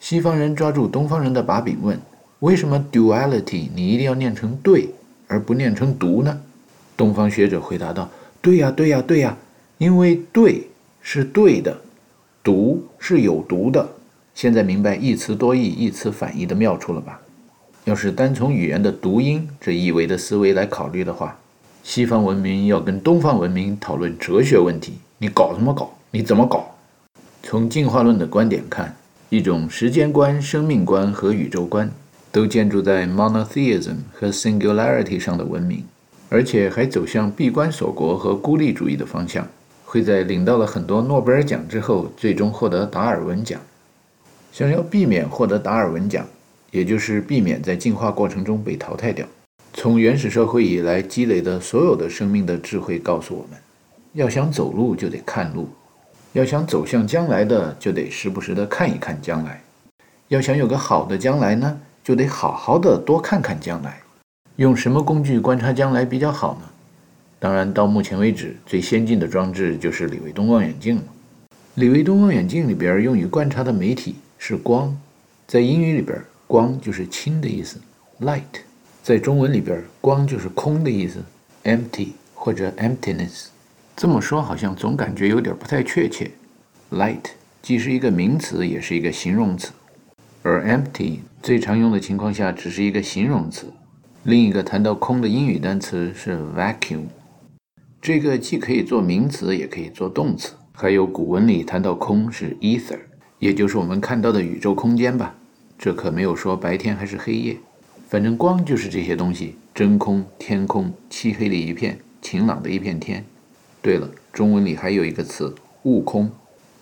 西方人抓住东方人的把柄问：为什么 duality 你一定要念成对，而不念成独呢？东方学者回答道：对呀，对呀，对呀，因为对是对的，独是有毒的。现在明白一词多义、一词反义的妙处了吧？要是单从语言的读音这一维的思维来考虑的话，西方文明要跟东方文明讨论哲学问题，你搞什么搞？你怎么搞？从进化论的观点看，一种时间观、生命观和宇宙观都建筑在 monotheism 和 singularity 上的文明，而且还走向闭关锁国和孤立主义的方向，会在领到了很多诺贝尔奖之后，最终获得达尔文奖。想要避免获得达尔文奖。也就是避免在进化过程中被淘汰掉。从原始社会以来积累的所有的生命的智慧告诉我们，要想走路就得看路，要想走向将来的就得时不时的看一看将来，要想有个好的将来呢，就得好好的多看看将来。用什么工具观察将来比较好呢？当然，到目前为止最先进的装置就是李维东望远镜了。李维东望远镜里边用于观察的媒体是光，在英语里边，光就是轻的意思，light；在中文里边，光就是空的意思，empty 或者 emptiness。这么说好像总感觉有点不太确切。Light 既是一个名词，也是一个形容词，而 empty 最常用的情况下只是一个形容词。另一个谈到空的英语单词是 vacuum，这个既可以做名词，也可以做动词。还有古文里谈到空是 ether，也就是我们看到的宇宙空间吧？这可没有说白天还是黑夜，反正光就是这些东西：真空、天空、漆黑的一片、晴朗的一片天。对了，中文里还有一个词“悟空”，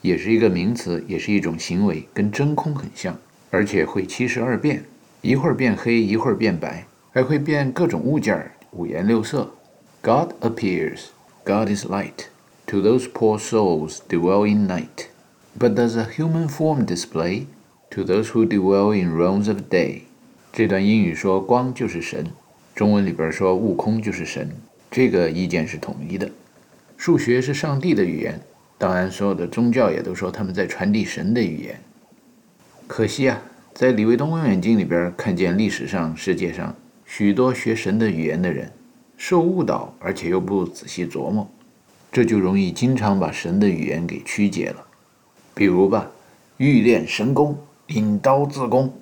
也是一个名词，也是一种行为，跟真空很像，而且会七十二变，一会儿变黑，一会儿变白，还会变各种物件儿，五颜六色。God appears, God is light to those poor souls dwell in night. But does a human form display to those who dwell in realms of day？这段英语说光就是神，中文里边说悟空就是神，这个意见是统一的。数学是上帝的语言，当然，所有的宗教也都说他们在传递神的语言。可惜啊，在李卫东望远镜里边看见历史上世界上许多学神的语言的人受误导，而且又不仔细琢磨，这就容易经常把神的语言给曲解了。比如吧，欲练神功，引刀自宫，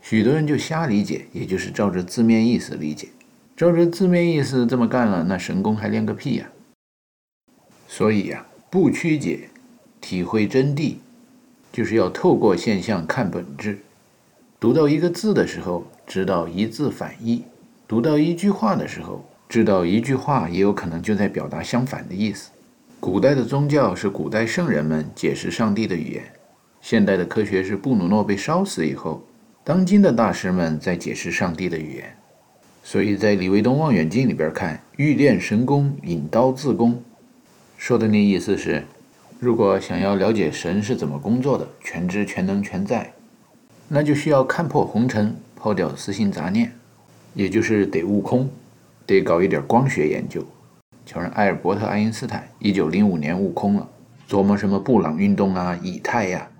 许多人就瞎理解，也就是照着字面意思理解，照着字面意思这么干了，那神功还练个屁呀！所以呀，不曲解，体会真谛，就是要透过现象看本质。读到一个字的时候，知道一字反义；读到一句话的时候，知道一句话也有可能就在表达相反的意思。古代的宗教是古代圣人们解释上帝的语言，现代的科学是布鲁诺被烧死以后，当今的大师们在解释上帝的语言。所以在李维东望远镜里边看，欲练神功，引刀自宫。说的那意思是，如果想要了解神是怎么工作的，全知全能全在，那就需要看破红尘，抛掉私心杂念，也就是得悟空，得搞一点光学研究。瞧人艾尔伯特·爱因斯坦，一九零五年悟空了，琢磨什么布朗运动啊、以太呀，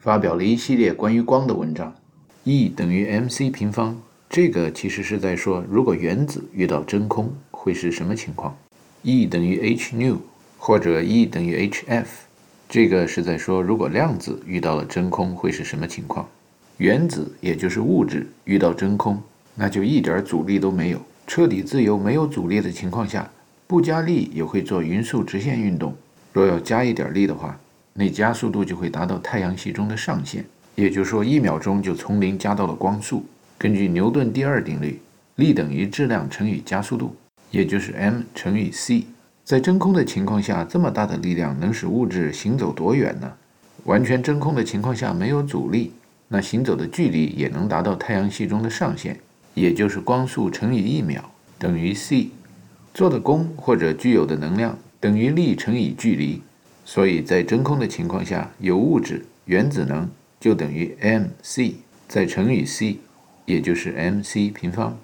发表了一系列关于光的文章。E 等于 mc 平方，这个其实是在说，如果原子遇到真空会是什么情况？E 等于 h nu。或者 E 等于 hf，这个是在说，如果量子遇到了真空会是什么情况？原子也就是物质遇到真空，那就一点阻力都没有，彻底自由，没有阻力的情况下，不加力也会做匀速直线运动。若要加一点力的话，那加速度就会达到太阳系中的上限，也就是说，一秒钟就从零加到了光速。根据牛顿第二定律，力等于质量乘以加速度，也就是 m 乘以 c。在真空的情况下，这么大的力量能使物质行走多远呢？完全真空的情况下没有阻力，那行走的距离也能达到太阳系中的上限，也就是光速乘以一秒等于 c。做的功或者具有的能量等于力乘以距离，所以在真空的情况下，有物质原子能就等于 mc 再乘以 c，也就是 mc 平方。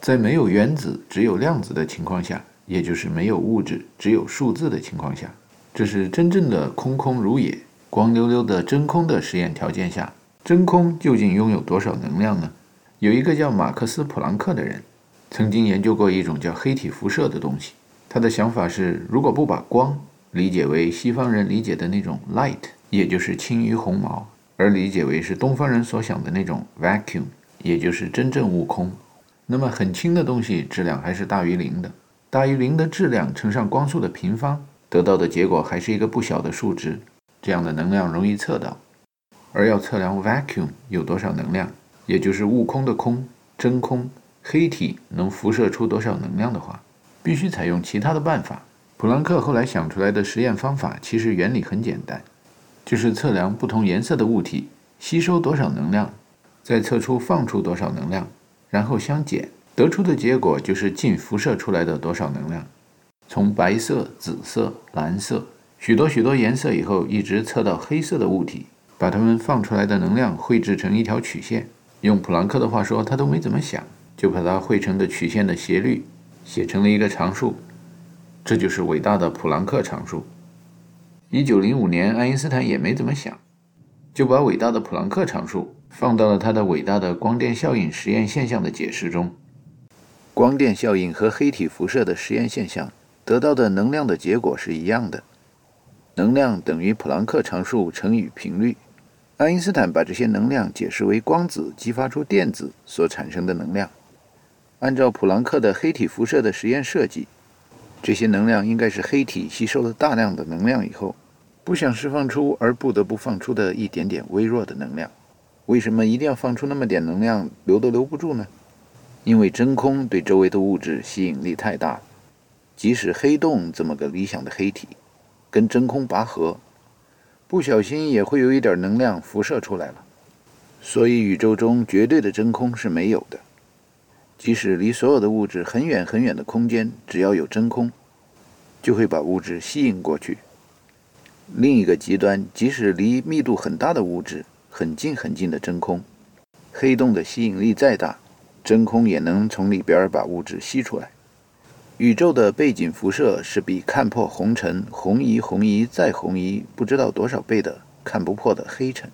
在没有原子只有量子的情况下。也就是没有物质，只有数字的情况下，这是真正的空空如也、光溜溜的真空的实验条件下，真空究竟拥有多少能量呢？有一个叫马克思·普朗克的人，曾经研究过一种叫黑体辐射的东西。他的想法是，如果不把光理解为西方人理解的那种 light，也就是轻于鸿毛，而理解为是东方人所想的那种 vacuum，也就是真正悟空，那么很轻的东西质量还是大于零的。大于零的质量乘上光速的平方，得到的结果还是一个不小的数值。这样的能量容易测到。而要测量 vacuum 有多少能量，也就是悟空的空、真空、黑体能辐射出多少能量的话，必须采用其他的办法。普朗克后来想出来的实验方法其实原理很简单，就是测量不同颜色的物体吸收多少能量，再测出放出多少能量，然后相减。得出的结果就是净辐射出来的多少能量。从白色、紫色、蓝色，许多许多颜色以后，一直测到黑色的物体，把它们放出来的能量绘制成一条曲线。用普朗克的话说，他都没怎么想，就把它绘成的曲线的斜率写成了一个常数，这就是伟大的普朗克常数。一九零五年，爱因斯坦也没怎么想，就把伟大的普朗克常数放到了他的伟大的光电效应实验现象的解释中。光电效应和黑体辐射的实验现象得到的能量的结果是一样的，能量等于普朗克常数乘以频率。爱因斯坦把这些能量解释为光子激发出电子所产生的能量。按照普朗克的黑体辐射的实验设计，这些能量应该是黑体吸收了大量的能量以后。不想释放出而不得不放出的一点点微弱的能量，为什么一定要放出那么点能量，留都留不住呢？因为真空对周围的物质吸引力太大，即使黑洞这么个理想的黑体，跟真空拔河，不小心也会有一点能量辐射出来了。所以宇宙中绝对的真空是没有的，即使离所有的物质很远很远的空间，只要有真空，就会把物质吸引过去。另一个极端，即使离密度很大的物质很近很近的真空，黑洞的吸引力再大，真空也能从里边把物质吸出来。宇宙的背景辐射是比看破红尘红移红移再红移不知道多少倍的看不破的黑尘。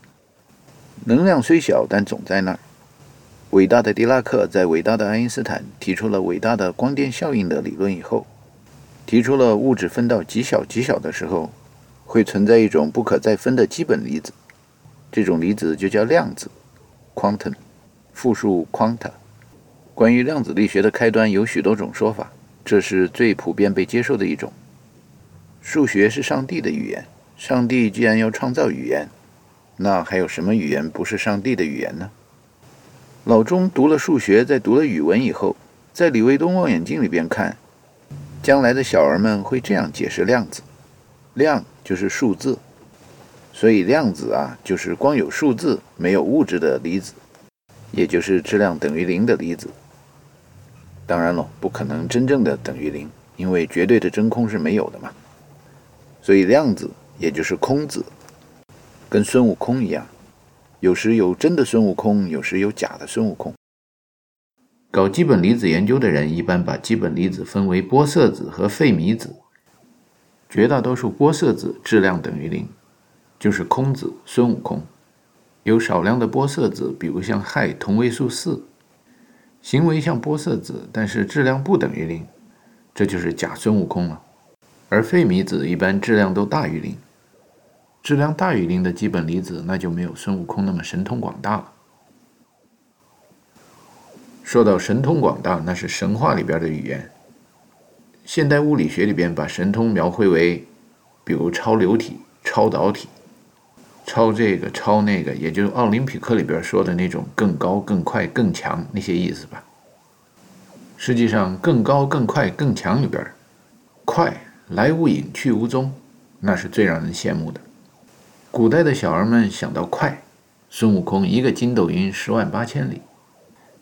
能量虽小，但总在那儿。伟大的狄拉克在伟大的爱因斯坦提出了伟大的光电效应的理论以后，提出了物质分到极小极小的时候。会存在一种不可再分的基本粒子，这种离子就叫量子 （quantum），复数 quanta。关于量子力学的开端有许多种说法，这是最普遍被接受的一种。数学是上帝的语言，上帝既然要创造语言，那还有什么语言不是上帝的语言呢？老钟读了数学，在读了语文以后，在李卫东望远镜里边看，将来的小儿们会这样解释量子：量。就是数字，所以量子啊，就是光有数字没有物质的离子，也就是质量等于零的离子。当然了，不可能真正的等于零，因为绝对的真空是没有的嘛。所以量子也就是空子，跟孙悟空一样，有时有真的孙悟空，有时有假的孙悟空。搞基本离子研究的人一般把基本离子分为玻色子和费米子。绝大多数玻色子质量等于零，就是空子孙悟空。有少量的玻色子，比如像氦同位素四，行为像玻色子，但是质量不等于零，这就是假孙悟空了。而费米子一般质量都大于零，质量大于零的基本离子，那就没有孙悟空那么神通广大了。说到神通广大，那是神话里边的语言。现代物理学里边把神通描绘为，比如超流体、超导体、抄这个、抄那个，也就是奥林匹克里边说的那种更高、更快、更强那些意思吧。实际上，更高、更快、更强里边，快来无影去无踪，那是最让人羡慕的。古代的小儿们想到快，孙悟空一个筋斗云十万八千里，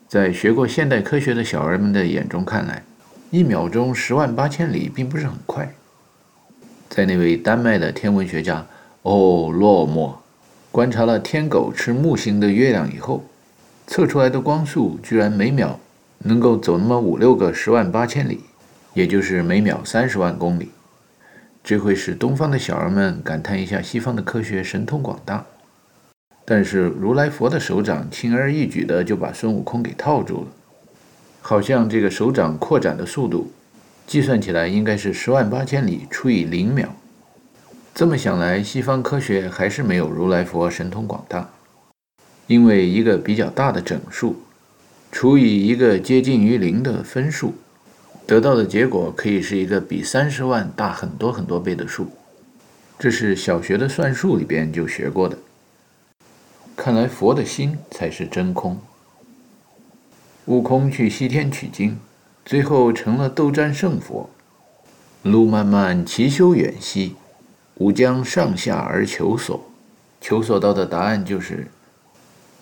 在学过现代科学的小儿们的眼中看来。一秒钟十万八千里并不是很快。在那位丹麦的天文学家哦落寞观察了天狗吃木星的月亮以后，测出来的光速居然每秒能够走那么五六个十万八千里，也就是每秒三十万公里。这会使东方的小儿们感叹一下西方的科学神通广大。但是如来佛的手掌轻而易举的就把孙悟空给套住了。好像这个手掌扩展的速度，计算起来应该是十万八千里除以零秒。这么想来，西方科学还是没有如来佛神通广大。因为一个比较大的整数除以一个接近于零的分数，得到的结果可以是一个比三十万大很多很多倍的数。这是小学的算术里边就学过的。看来佛的心才是真空。悟空去西天取经，最后成了斗战胜佛。路漫漫其修远兮，吾将上下而求索。求索到的答案就是：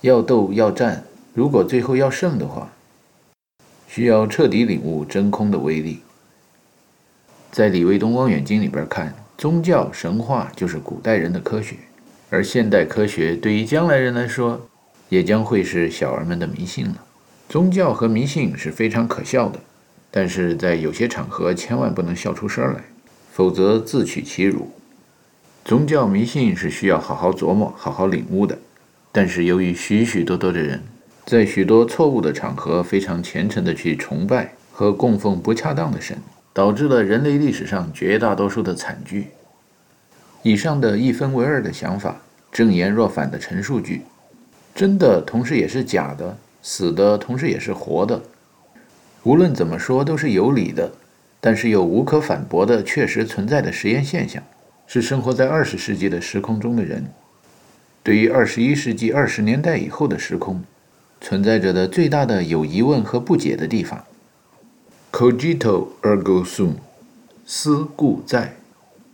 要斗要战，如果最后要胜的话，需要彻底领悟真空的威力。在李卫东望远镜里边看，宗教神话就是古代人的科学，而现代科学对于将来人来说，也将会是小儿们的迷信了。宗教和迷信是非常可笑的，但是在有些场合千万不能笑出声来，否则自取其辱。宗教迷信是需要好好琢磨、好好领悟的，但是由于许许多多的人在许多错误的场合非常虔诚地去崇拜和供奉不恰当的神，导致了人类历史上绝大多数的惨剧。以上的一分为二的想法，正言若反的陈述句，真的同时也是假的。死的同时也是活的，无论怎么说都是有理的，但是又无可反驳的确实存在的实验现象，是生活在二十世纪的时空中的人，对于二十一世纪二十年代以后的时空，存在着的最大的有疑问和不解的地方。Cogito ergo sum，思故在，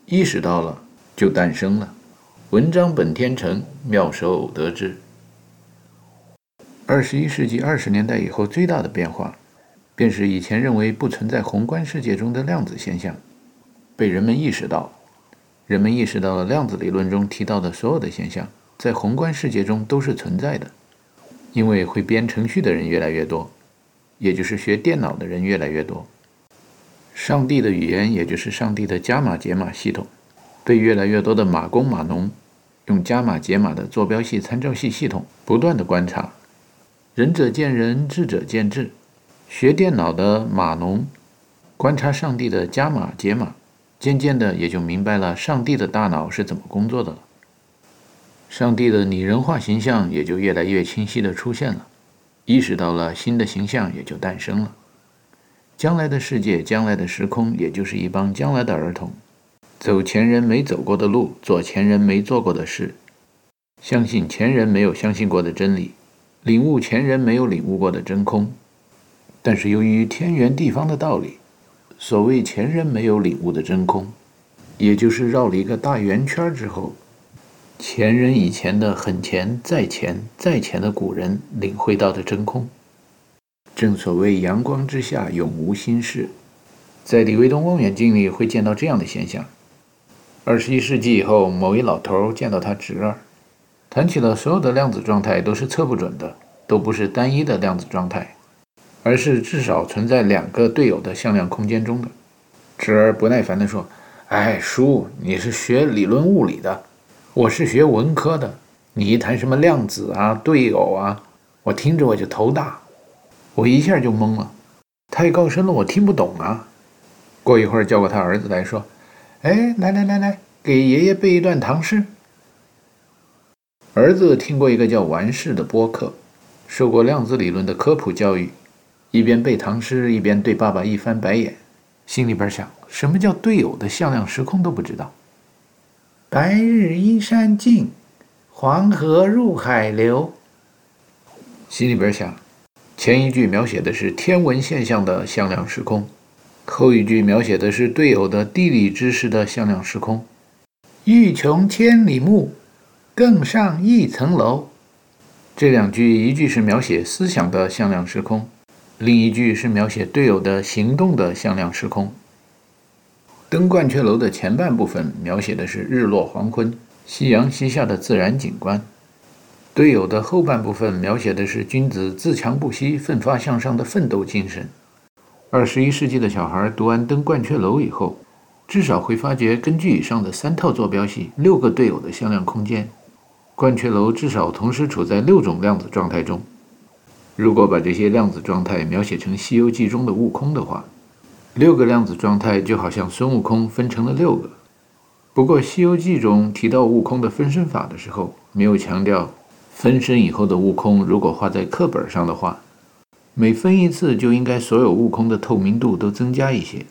意识到了就诞生了。文章本天成，妙手偶得之。二十一世纪二十年代以后最大的变化，便是以前认为不存在宏观世界中的量子现象，被人们意识到。人们意识到了量子理论中提到的所有的现象，在宏观世界中都是存在的。因为会编程序的人越来越多，也就是学电脑的人越来越多。上帝的语言，也就是上帝的加码解码系统，被越来越多的码工码农用加码解码的坐标系参照系系统不断的观察。仁者见仁，智者见智。学电脑的码农观察上帝的加码解码，渐渐的也就明白了上帝的大脑是怎么工作的了。上帝的拟人化形象也就越来越清晰的出现了，意识到了新的形象也就诞生了。将来的世界，将来的时空，也就是一帮将来的儿童，走前人没走过的路，做前人没做过的事，相信前人没有相信过的真理。领悟前人没有领悟过的真空，但是由于天圆地方的道理，所谓前人没有领悟的真空，也就是绕了一个大圆圈之后，前人以前的很前、再前、再前的古人领会到的真空。正所谓阳光之下永无新事，在李卫东望远镜里会见到这样的现象。二十一世纪以后，某一老头见到他侄儿。谈起了所有的量子状态都是测不准的，都不是单一的量子状态，而是至少存在两个队友的向量空间中的。侄儿不耐烦地说：“哎，叔，你是学理论物理的，我是学文科的，你一谈什么量子啊、对偶啊，我听着我就头大，我一下就懵了，太高深了，我听不懂啊。”过一会儿叫过他儿子来说：“哎，来来来来，给爷爷背一段唐诗。”儿子听过一个叫完事的播客，受过量子理论的科普教育，一边背唐诗，一边对爸爸一翻白眼，心里边想：什么叫队友的向量时空都不知道。白日依山尽，黄河入海流。心里边想，前一句描写的是天文现象的向量时空，后一句描写的是队友的地理知识的向量时空。欲穷千里目。更上一层楼。这两句，一句是描写思想的向量时空，另一句是描写队友的行动的向量时空。登鹳雀楼的前半部分描写的是日落黄昏、夕阳西下的自然景观，队友的后半部分描写的是君子自强不息、奋发向上的奋斗精神。二十一世纪的小孩读完《登鹳雀楼》以后，至少会发觉，根据以上的三套坐标系，六个队友的向量空间。鹳雀楼至少同时处在六种量子状态中。如果把这些量子状态描写成《西游记》中的悟空的话，六个量子状态就好像孙悟空分成了六个。不过，《西游记》中提到悟空的分身法的时候，没有强调分身以后的悟空。如果画在课本上的话，每分一次就应该所有悟空的透明度都增加一些，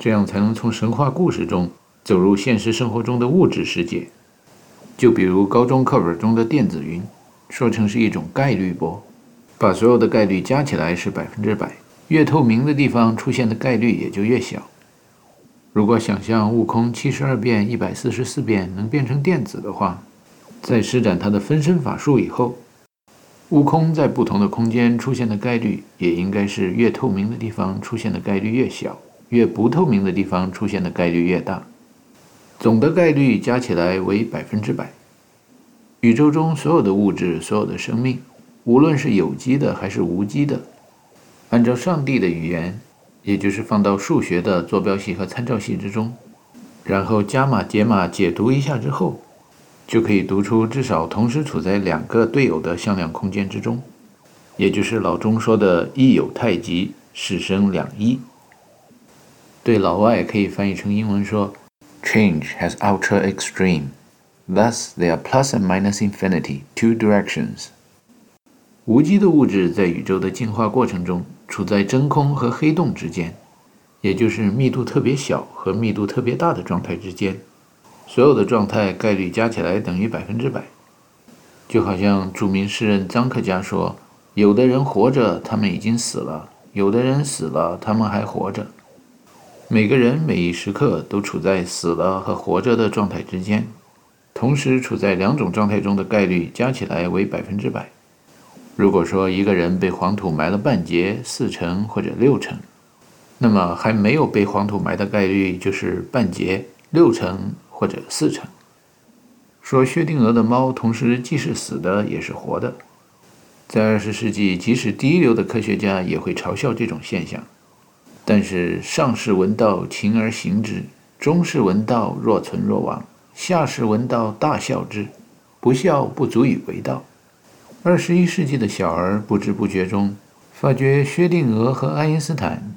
这样才能从神话故事中走入现实生活中的物质世界。就比如高中课本中的电子云，说成是一种概率波，把所有的概率加起来是百分之百，越透明的地方出现的概率也就越小。如果想象悟空七十二变、一百四十四变能变成电子的话，在施展他的分身法术以后，悟空在不同的空间出现的概率也应该是越透明的地方出现的概率越小，越不透明的地方出现的概率越大。总的概率加起来为百分之百。宇宙中所有的物质，所有的生命，无论是有机的还是无机的，按照上帝的语言，也就是放到数学的坐标系和参照系之中，然后加码解码解读一下之后。就可以读出至少同时处在两个对偶的向量空间之中，也就是老钟说的“一有太极，是生两仪”。对老外可以翻译成英文说：“Change has ultra extreme, thus there are plus and minus infinity, two directions。”无机的物质在宇宙的进化过程中处在真空和黑洞之间，也就是密度特别小和密度特别大的状态之间。所有的状态概率加起来等于百分之百，就好像著名诗人臧克家说：“有的人活着，他们已经死了；有的人死了，他们还活着。每个人每一时刻都处在死了和活着的状态之间，同时处在两种状态中的概率加起来为百分之百。如果说一个人被黄土埋了半截、四成或者六成，那么还没有被黄土埋的概率就是半截、六成。”或者四成。说薛定谔的猫同时既是死的也是活的，在二十世纪，即使第一流的科学家也会嘲笑这种现象。但是上士闻道，勤而行之；中士闻道，若存若亡；下士闻道，大笑之。不笑不足以为道。二十一世纪的小儿不知不觉中，发觉薛定谔和爱因斯坦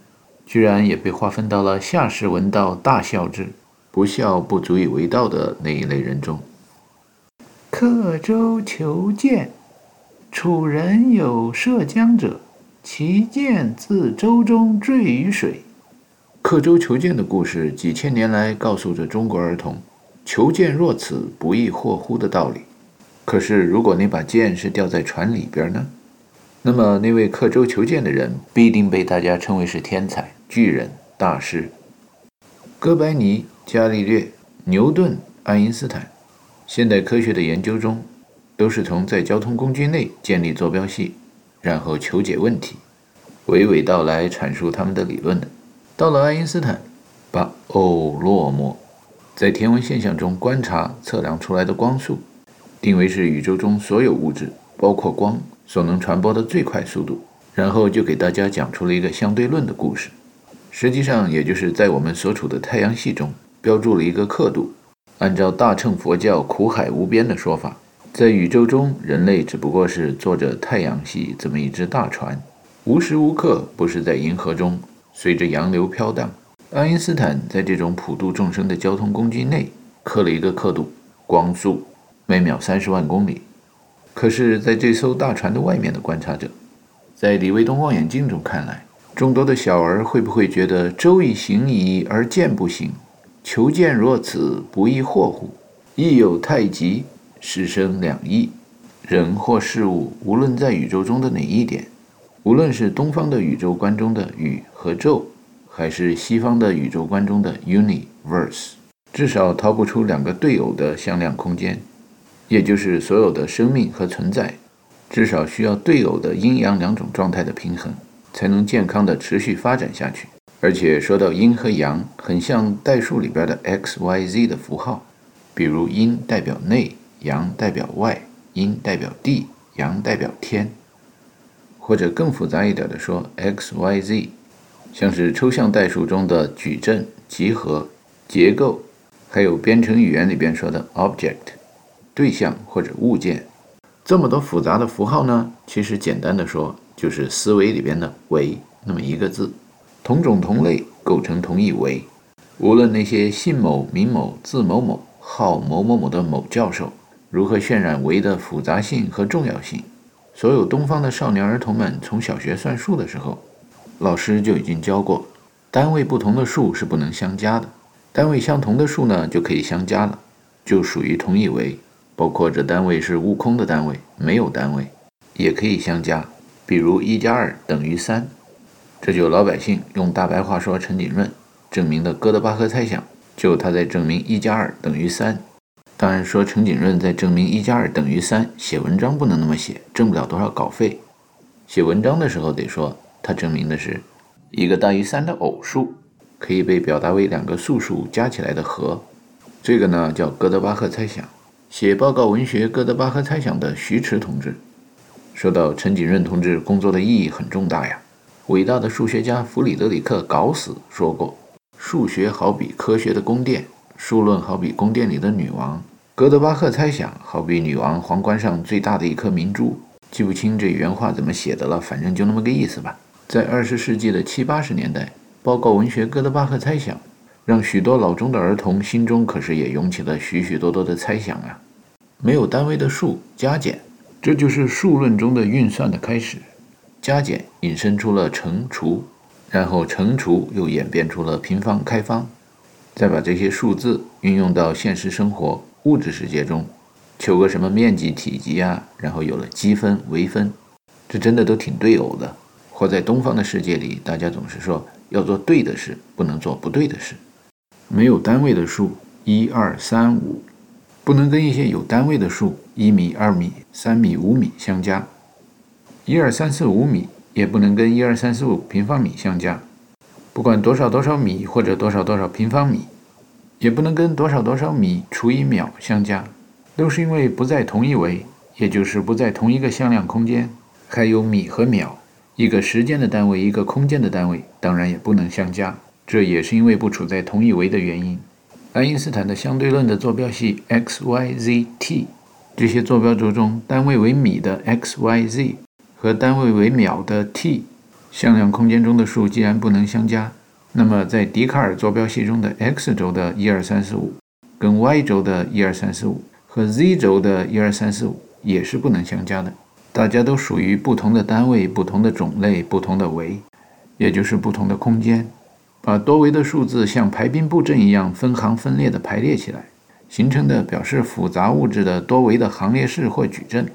居然也被划分到了下士闻道，大笑之。不孝不足以为道的那一类人中，刻舟求剑，楚人有涉江者，其剑自舟中坠于水。刻舟求剑的故事，几千年来告诉着中国儿童“求剑若此，不亦惑乎”的道理。可是，如果那把剑是掉在船里边呢？那么，那位刻舟求剑的人必定被大家称为是天才、巨人、大师。哥白尼。伽利略、牛顿、爱因斯坦，现代科学的研究中，都是从在交通工具内建立坐标系，然后求解问题，娓娓道来阐述他们的理论的。到了爱因斯坦，把欧洛莫在天文现象中观察测量出来的光速，定为是宇宙中所有物质，包括光所能传播的最快速度，然后就给大家讲出了一个相对论的故事。实际上，也就是在我们所处的太阳系中。标注了一个刻度。按照大乘佛教“苦海无边”的说法，在宇宙中，人类只不过是坐着太阳系这么一只大船，无时无刻不是在银河中随着洋流飘荡。爱因斯坦在这种普度众生的交通工具内刻了一个刻度，光速每秒三十万公里。可是，在这艘大船的外面的观察者，在李卫东望远镜中看来，众多的小儿会不会觉得舟以行矣，而剑不行？求见若此，不亦惑乎？亦有太极，是生两仪。人或事物，无论在宇宙中的哪一点，无论是东方的宇宙观中的宇和宙，还是西方的宇宙观中的 universe，至少逃不出两个对偶的向量空间，也就是所有的生命和存在，至少需要对偶的阴阳两种状态的平衡，才能健康的持续发展下去。而且说到阴和阳，很像代数里边的 x、y、z 的符号，比如阴代表内，阳代表外，阴代表地，阳代表天。或者更复杂一点的说，x、y、z，像是抽象代数中的矩阵、集合、结构，还有编程语言里边说的 object，对象或者物件。这么多复杂的符号呢，其实简单的说，就是思维里边的维那么一个字。同种同类构成同一维，无论那些姓某名某字某某号某某某的某教授如何渲染维的复杂性和重要性，所有东方的少年儿童们从小学算数的时候，老师就已经教过，单位不同的数是不能相加的，单位相同的数呢就可以相加了，就属于同一维，包括这单位是悟空的单位，没有单位也可以相加，比如一加二等于三。这就老百姓用大白话说，陈景润证明的哥德巴赫猜想，就他在证明一加二等于三。当然说陈景润在证明一加二等于三，写文章不能那么写，挣不了多少稿费。写文章的时候得说他证明的是一个大于三的偶数，可以被表达为两个素数加起来的和。这个呢叫哥德巴赫猜想。写报告文学《哥德巴赫猜想》的徐迟同志说到：“陈景润同志工作的意义很重大呀。伟大的数学家弗里德里克·搞死说过：数学好比科学的宫殿，数论好比宫殿里的女王。哥德巴赫猜想好比女王皇冠上最大的一颗明珠。记不清这原话怎么写的了，反正就那么个意思吧。在二十世纪的七八十年代，报告文学《哥德巴赫猜想》让许多老中的儿童心中可是也涌起了许许多多的猜想啊。”没有单位的数加减，这就是数论中的运算的开始。加减引申出了乘除，然后乘除又演变出了平方开方，再把这些数字运用到现实生活物质世界中，求个什么面积、体积啊，然后有了积分、微分，这真的都挺对偶的。活在东方的世界里，大家总是说要做对的事，不能做不对的事。没有单位的数，一二三五。不能跟一些有单位的数，一米、二米、三米、五米相加；一二三四五米也不能跟一二三四五平方米相加。不管多少多少米或者多少多少平方米，也不能跟多少多少米除以秒相加，都是因为不在同一维，也就是不在同一个向量空间。还有米和秒，一个时间的单位，一个空间的单位，当然也不能相加，这也是因为不处在同一维的原因。爱因斯坦的相对论的坐标系 x y z t，这些坐标轴中单位为米的 x y z 和单位为秒的 t 向量空间中的数既然不能相加，那么在笛卡尔坐标系中的 x 轴的一二三四五跟 y 轴的一二三四五和 z 轴的一二三四五也是不能相加的。大家都属于不同的单位、不同的种类、不同的维，也就是不同的空间。把多维的数字像排兵布阵一样分行分列地排列起来，形成的表示复杂物质的多维的行列式或矩阵。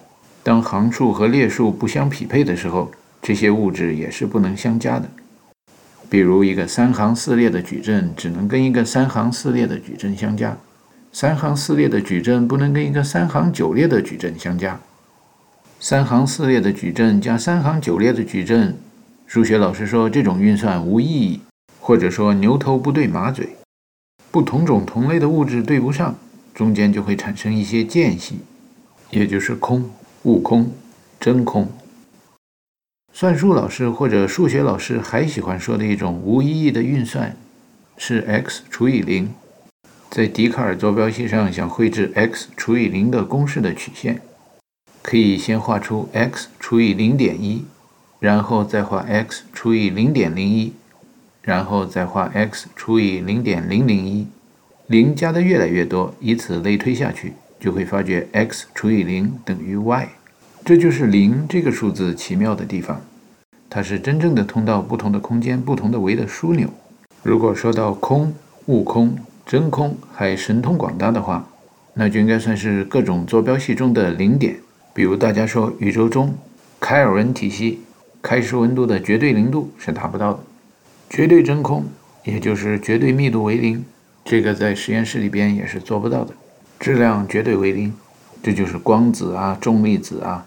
当行数和列数不相匹配的时候，这些物质也是不能相加的。比如，一个三行四列的矩阵只能跟一个三行四列的矩阵相加；三行四列的矩阵不能跟一个三行九列的矩阵相加；三行四列的矩阵加三行九列的矩阵，数学老师说这种运算无意义。或者说牛头不对马嘴，不同种同类的物质对不上，中间就会产生一些间隙，也就是空、悟空、真空。算术老师或者数学老师还喜欢说的一种无意义的运算，是 x 除以零。在笛卡尔坐标系上想绘制 x 除以零的公式的曲线，可以先画出 x 除以零点一，然后再画 x 除以零点零一。然后再画 x 除以零点零零一，零加的越来越多，以此类推下去，就会发觉 x 除以零等于 y。这就是零这个数字奇妙的地方，它是真正的通到不同的空间、不同的维的枢纽。如果说到空、悟空、真空还神通广大的话，那就应该算是各种坐标系中的零点。比如大家说宇宙中开尔文体系开始温度的绝对零度是达不到的。绝对真空，也就是绝对密度为零，这个在实验室里边也是做不到的。质量绝对为零，这就是光子啊、重粒子啊，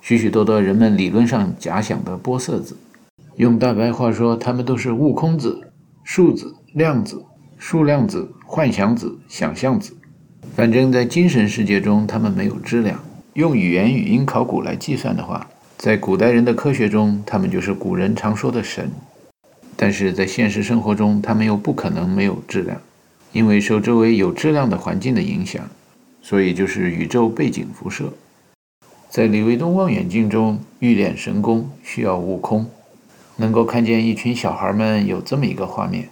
许许多多人们理论上假想的玻色子。用大白话说，它们都是悟空子、数子、量子、数量子、幻想子、想象子。反正，在精神世界中，它们没有质量。用语言语音考古来计算的话，在古代人的科学中，他们就是古人常说的神。但是在现实生活中，它们又不可能没有质量，因为受周围有质量的环境的影响，所以就是宇宙背景辐射。在李维东望远镜中欲练神功，需要悟空，能够看见一群小孩们有这么一个画面：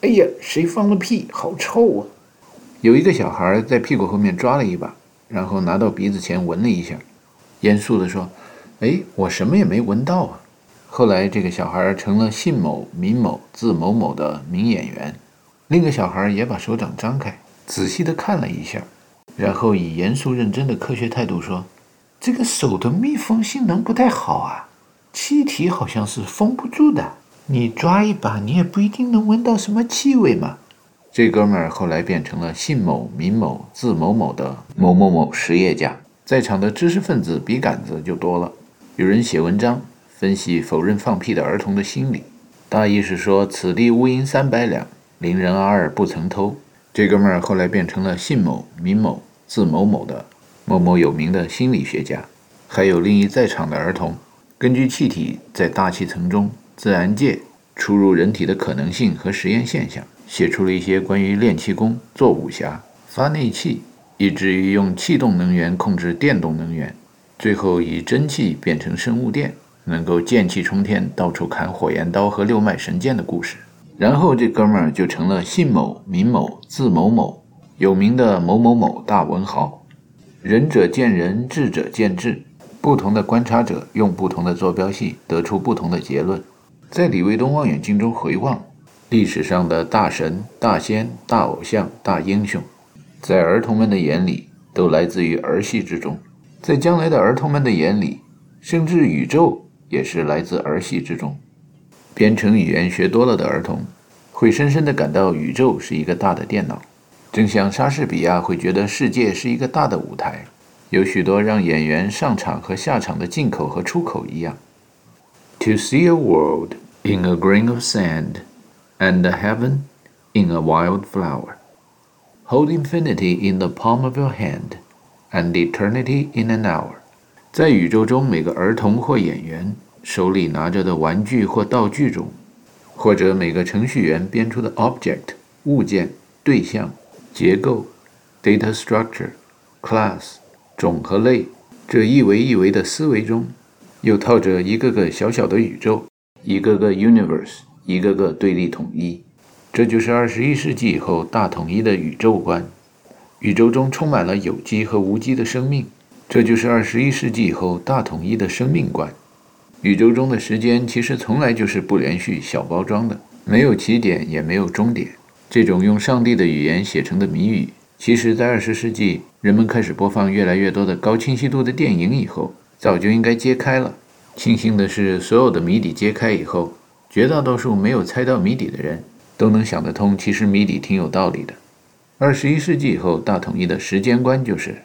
哎呀，谁放了屁，好臭啊！有一个小孩在屁股后面抓了一把，然后拿到鼻子前闻了一下，严肃地说：“哎，我什么也没闻到啊。”后来，这个小孩成了姓某名某字某某的名演员。另一个小孩也把手掌张开，仔细地看了一下，然后以严肃认真的科学态度说：“这个手的密封性能不太好啊，气体好像是封不住的。你抓一把，你也不一定能闻到什么气味嘛。”这哥们儿后来变成了姓某名某字某某的某某某实业家。在场的知识分子笔杆子就多了，有人写文章。分析否认放屁的儿童的心理，大意是说：“此地无银三百两，邻人阿二不曾偷。”这哥们儿后来变成了姓某名某字某某的某某有名的心理学家。还有另一在场的儿童，根据气体在大气层中、自然界出入人体的可能性和实验现象，写出了一些关于练气功、做武侠、发内气，以至于用气动能源控制电动能源，最后以蒸汽变成生物电，能够剑气冲天，到处砍火焰刀和六脉神剑的故事。然后这哥们儿就成了姓某名某字某某有名的某某某大文豪。仁者见仁，智者见智。不同的观察者用不同的坐标系得出不同的结论。在李卫东望远镜中回望历史上的大神、大仙、大偶像、大英雄，在儿童们的眼里都来自于儿戏之中；在将来的儿童们的眼里，甚至宇宙也是来自儿戏之中。编程语言学多了的儿童会深深地感到宇宙是一个大的电脑，正像莎士比亚会觉得世界是一个大的舞台。有许多让演员上场和下场的进口和出口一样。To see a world in a grain of sand, and a heaven in a wild flower. Hold infinity in the palm of your hand, and eternity in an hour. 在宇宙中每个儿童或演员 手里拿着的玩具或道具中，或者每个程序员编出的 object 物件、对象、结构 data structure class。种和类这一维一维的思维中，又套着一个个小小的宇宙，一个个 universe，一个个对立统一。这就是二十一世纪以后大统一的宇宙观。宇宙中充满了有机和无机的生命，这就是二十一世纪以后大统一的生命观。宇宙中的时间其实从来就是不连续、小包装的，没有起点也没有终点。这种用上帝的语言写成的谜语。其实，在二十世纪，人们开始播放越来越多的高清晰度的电影以后，早就应该揭开了。庆幸的是，所有的谜底揭开以后，绝大多数没有猜到谜底的人都能想得通，其实谜底挺有道理的。二十一世纪以后，大统一的时间观就是：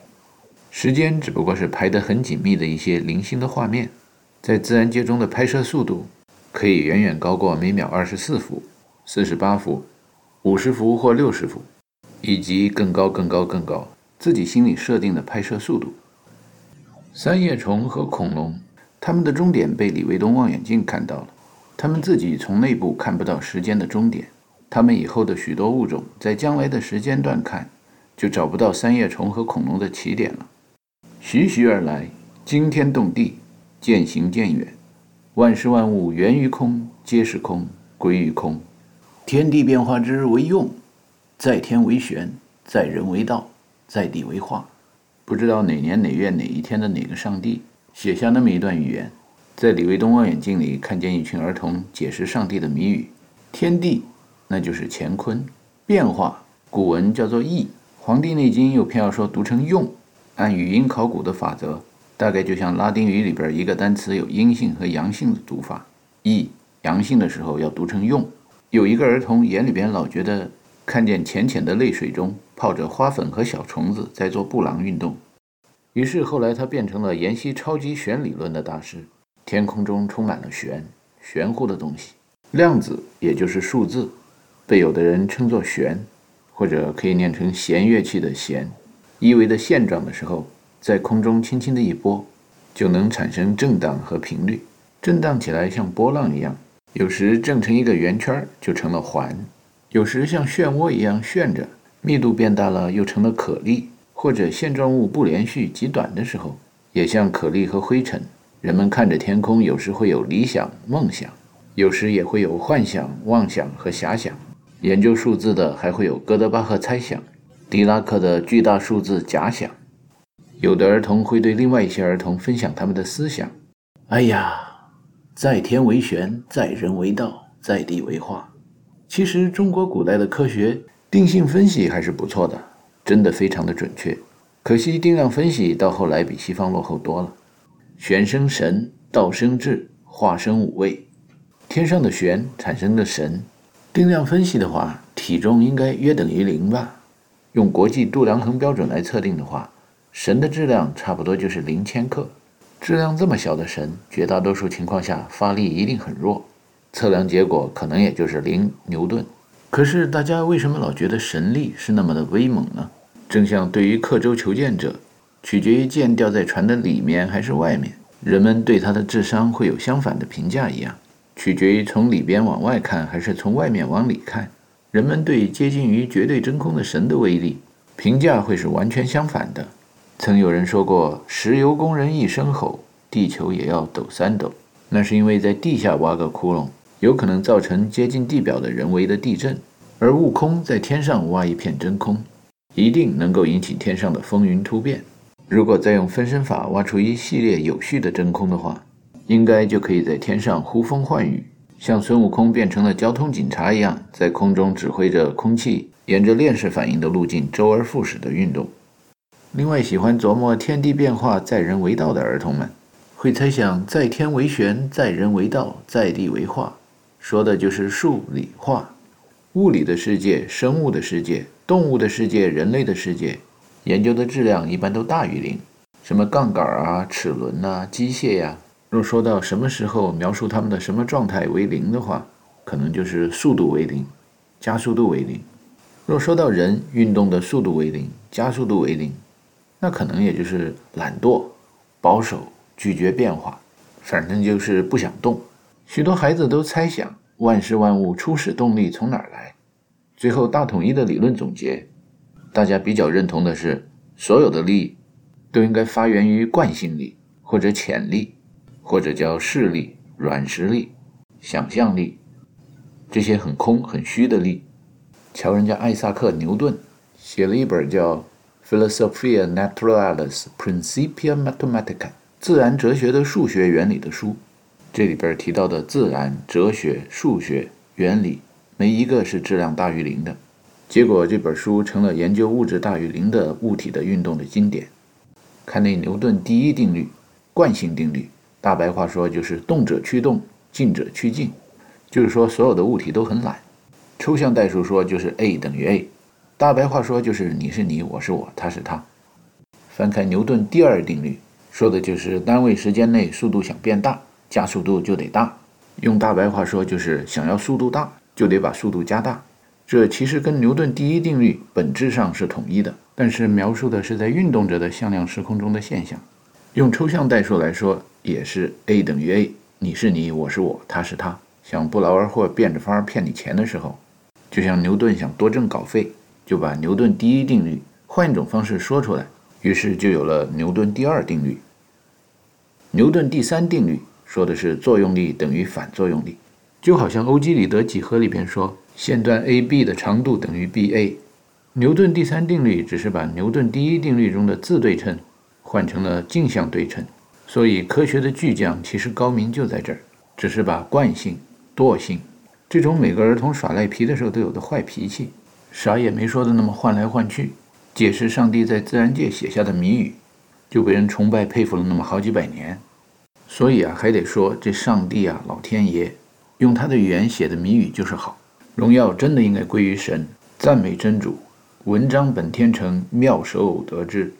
时间只不过是排得很紧密的一些零星的画面，在自然界中的拍摄速度可以远远高过每秒二十四幅、四十八幅、五十幅或六十幅。以及更高、更高、更高，自己心里设定的拍摄速度。三叶虫和恐龙，它们的终点被李卫东望远镜看到了，它们自己从内部看不到时间的终点。它们以后的许多物种，在将来的时间段看，就找不到三叶虫和恐龙的起点了。徐徐而来，惊天动地，渐行渐远。万事万物源于空，皆是空，归于空。天地变化之为用。在天为玄，在人为道，在地为化。不知道哪年哪月哪一天的哪个上帝写下那么一段语言，在李卫东望远镜里看见一群儿童解释上帝的谜语。天地，那就是乾坤；变化，古文叫做易；《黄帝内经》又偏要说读成用。按语音考古的法则，大概就像拉丁语里边一个单词有阴性和阳性的读法，易阳性的时候要读成用。有一个儿童眼里边老觉得。看见浅浅的泪水中泡着花粉和小虫子在做布朗运动，于是后来他变成了研析超级弦理论的大师。天空中充满了弦，玄乎的东西。量子也就是数字，被有的人称作弦，或者可以念成弦乐器的弦。意味的现状的时候，在空中轻轻的一拨，就能产生震荡和频率，震荡起来像波浪一样。有时正成一个圆圈，就成了环。有时像漩涡一样旋着，密度变大了又成了颗粒，或者线状物不连续极短的时候，也像颗粒和灰尘。人们看着天空，有时会有理想、梦想，有时也会有幻想、妄想和遐想。研究数字的还会有哥德巴赫猜想、狄拉克的巨大数字假想。有的儿童会对另外一些儿童分享他们的思想：“哎呀，在天为玄，在人为道，在地为化。”其实，中国古代的科学定性分析还是不错的，真的非常的准确。可惜定量分析到后来比西方落后多了。玄生神，道生智，化生五味。天上的玄产生的神，定量分析的话，体重应该约等于零吧？用国际度量衡标准来测定的话，神的质量差不多就是零千克。质量这么小的神，绝大多数情况下发力一定很弱。测量结果可能也就是零牛顿。可是大家为什么老觉得神力是那么的威猛呢？正像对于刻舟求剑者，取决于剑掉在船的里面还是外面，人们对他的智商会有相反的评价一样，取决于从里边往外看还是从外面往里看，人们对接近于绝对真空的神的威力评价会是完全相反的。曾有人说过：“石油工人一声吼，地球也要抖三抖。”那是因为在地下挖个窟窿，有可能造成接近地表的人为的地震；而悟空在天上挖一片真空，一定能够引起天上的风云突变。如果再用分身法挖出一系列有序的真空的话，应该就可以在天上呼风唤雨，像孙悟空变成了交通警察一样，在空中指挥着空气沿着链式反应的路径周而复始的运动。另外，喜欢琢磨天地变化、在人为道的儿童们，会猜想“在天为玄，在人为道，在地为化”，说的就是数理化。物理的世界、生物的世界、动物的世界、人类的世界，研究的质量一般都大于零。什么杠杆啊、齿轮呐、机械呀，若说到什么时候描述它们的什么状态为零的话，可能就是速度为零，加速度为零。若说到人运动的速度为零，加速度为零。那可能也就是懒惰、保守、拒绝变化，反正就是不想动。许多孩子都猜想万事万物初始动力从哪儿来，最后大统一的理论总结，大家比较认同的是，所有的力都应该发源于惯性力或者潜力，或者叫势力、软实力、想象力，这些很空很虚的力。瞧人家艾萨克·牛顿写了一本叫。Philosophia Naturalis Principia Mathematica，自然哲学的数学原理的书，这里边提到的自然哲学、数学原理，没一个是质量大于零的。结果这本书成了研究物质大于零的物体的运动的经典。看那牛顿第一定律，惯性定律，大白话说就是动者趋动，静者趋静，就是说所有的物体都很懒。抽象代数说就是 A 等于 A。大白话说就是你是你，我是我，他是他。翻开牛顿第二定律，说的就是单位时间内速度想变大，加速度就得大。用大白话说就是想要速度大，就得把速度加大。这其实跟牛顿第一定律本质上是统一的，但是描述的是在运动着的向量时空中的现象。用抽象代数来说，也是 A 等于 A，你是你，我是我，他是他。想不劳而获变着法儿骗你钱的时候，就像牛顿想多挣稿费。就把牛顿第一定律换一种方式说出来，于是就有了牛顿第二定律。牛顿第三定律说的是作用力等于反作用力，就好像欧几里得几何里边说线段 AB 的长度等于 BA。牛顿第三定律只是把牛顿第一定律中的自对称换成了镜像对称，所以科学的巨匠其实高明就在这儿，只是把惯性、惰性这种每个儿童耍赖皮的时候都有的坏脾气。啥也没说的那么换来换去，解释上帝在自然界写下的谜语，就被人崇拜佩服了那么好几百年。所以啊，还得说这上帝啊，老天爷用他的语言写的谜语就是好。荣耀真的应该归于神，赞美真主。文章本天成，妙手偶得之。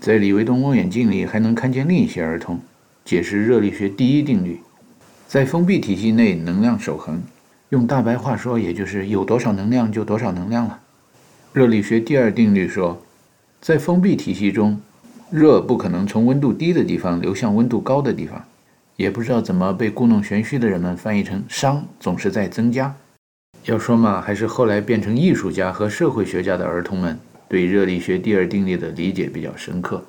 在李维东望远镜里还能看见另一些儿童解释热力学第一定律，在封闭体系内能量守恒。用大白话说，也就是有多少能量就多少能量了。热力学第二定律说，在封闭体系中，热不可能从温度低的地方流向温度高的地方。也不知道怎么被故弄玄虚的人们翻译成熵总是在增加。要说嘛，还是后来变成艺术家和社会学家的儿童们对热力学第二定律的理解比较深刻。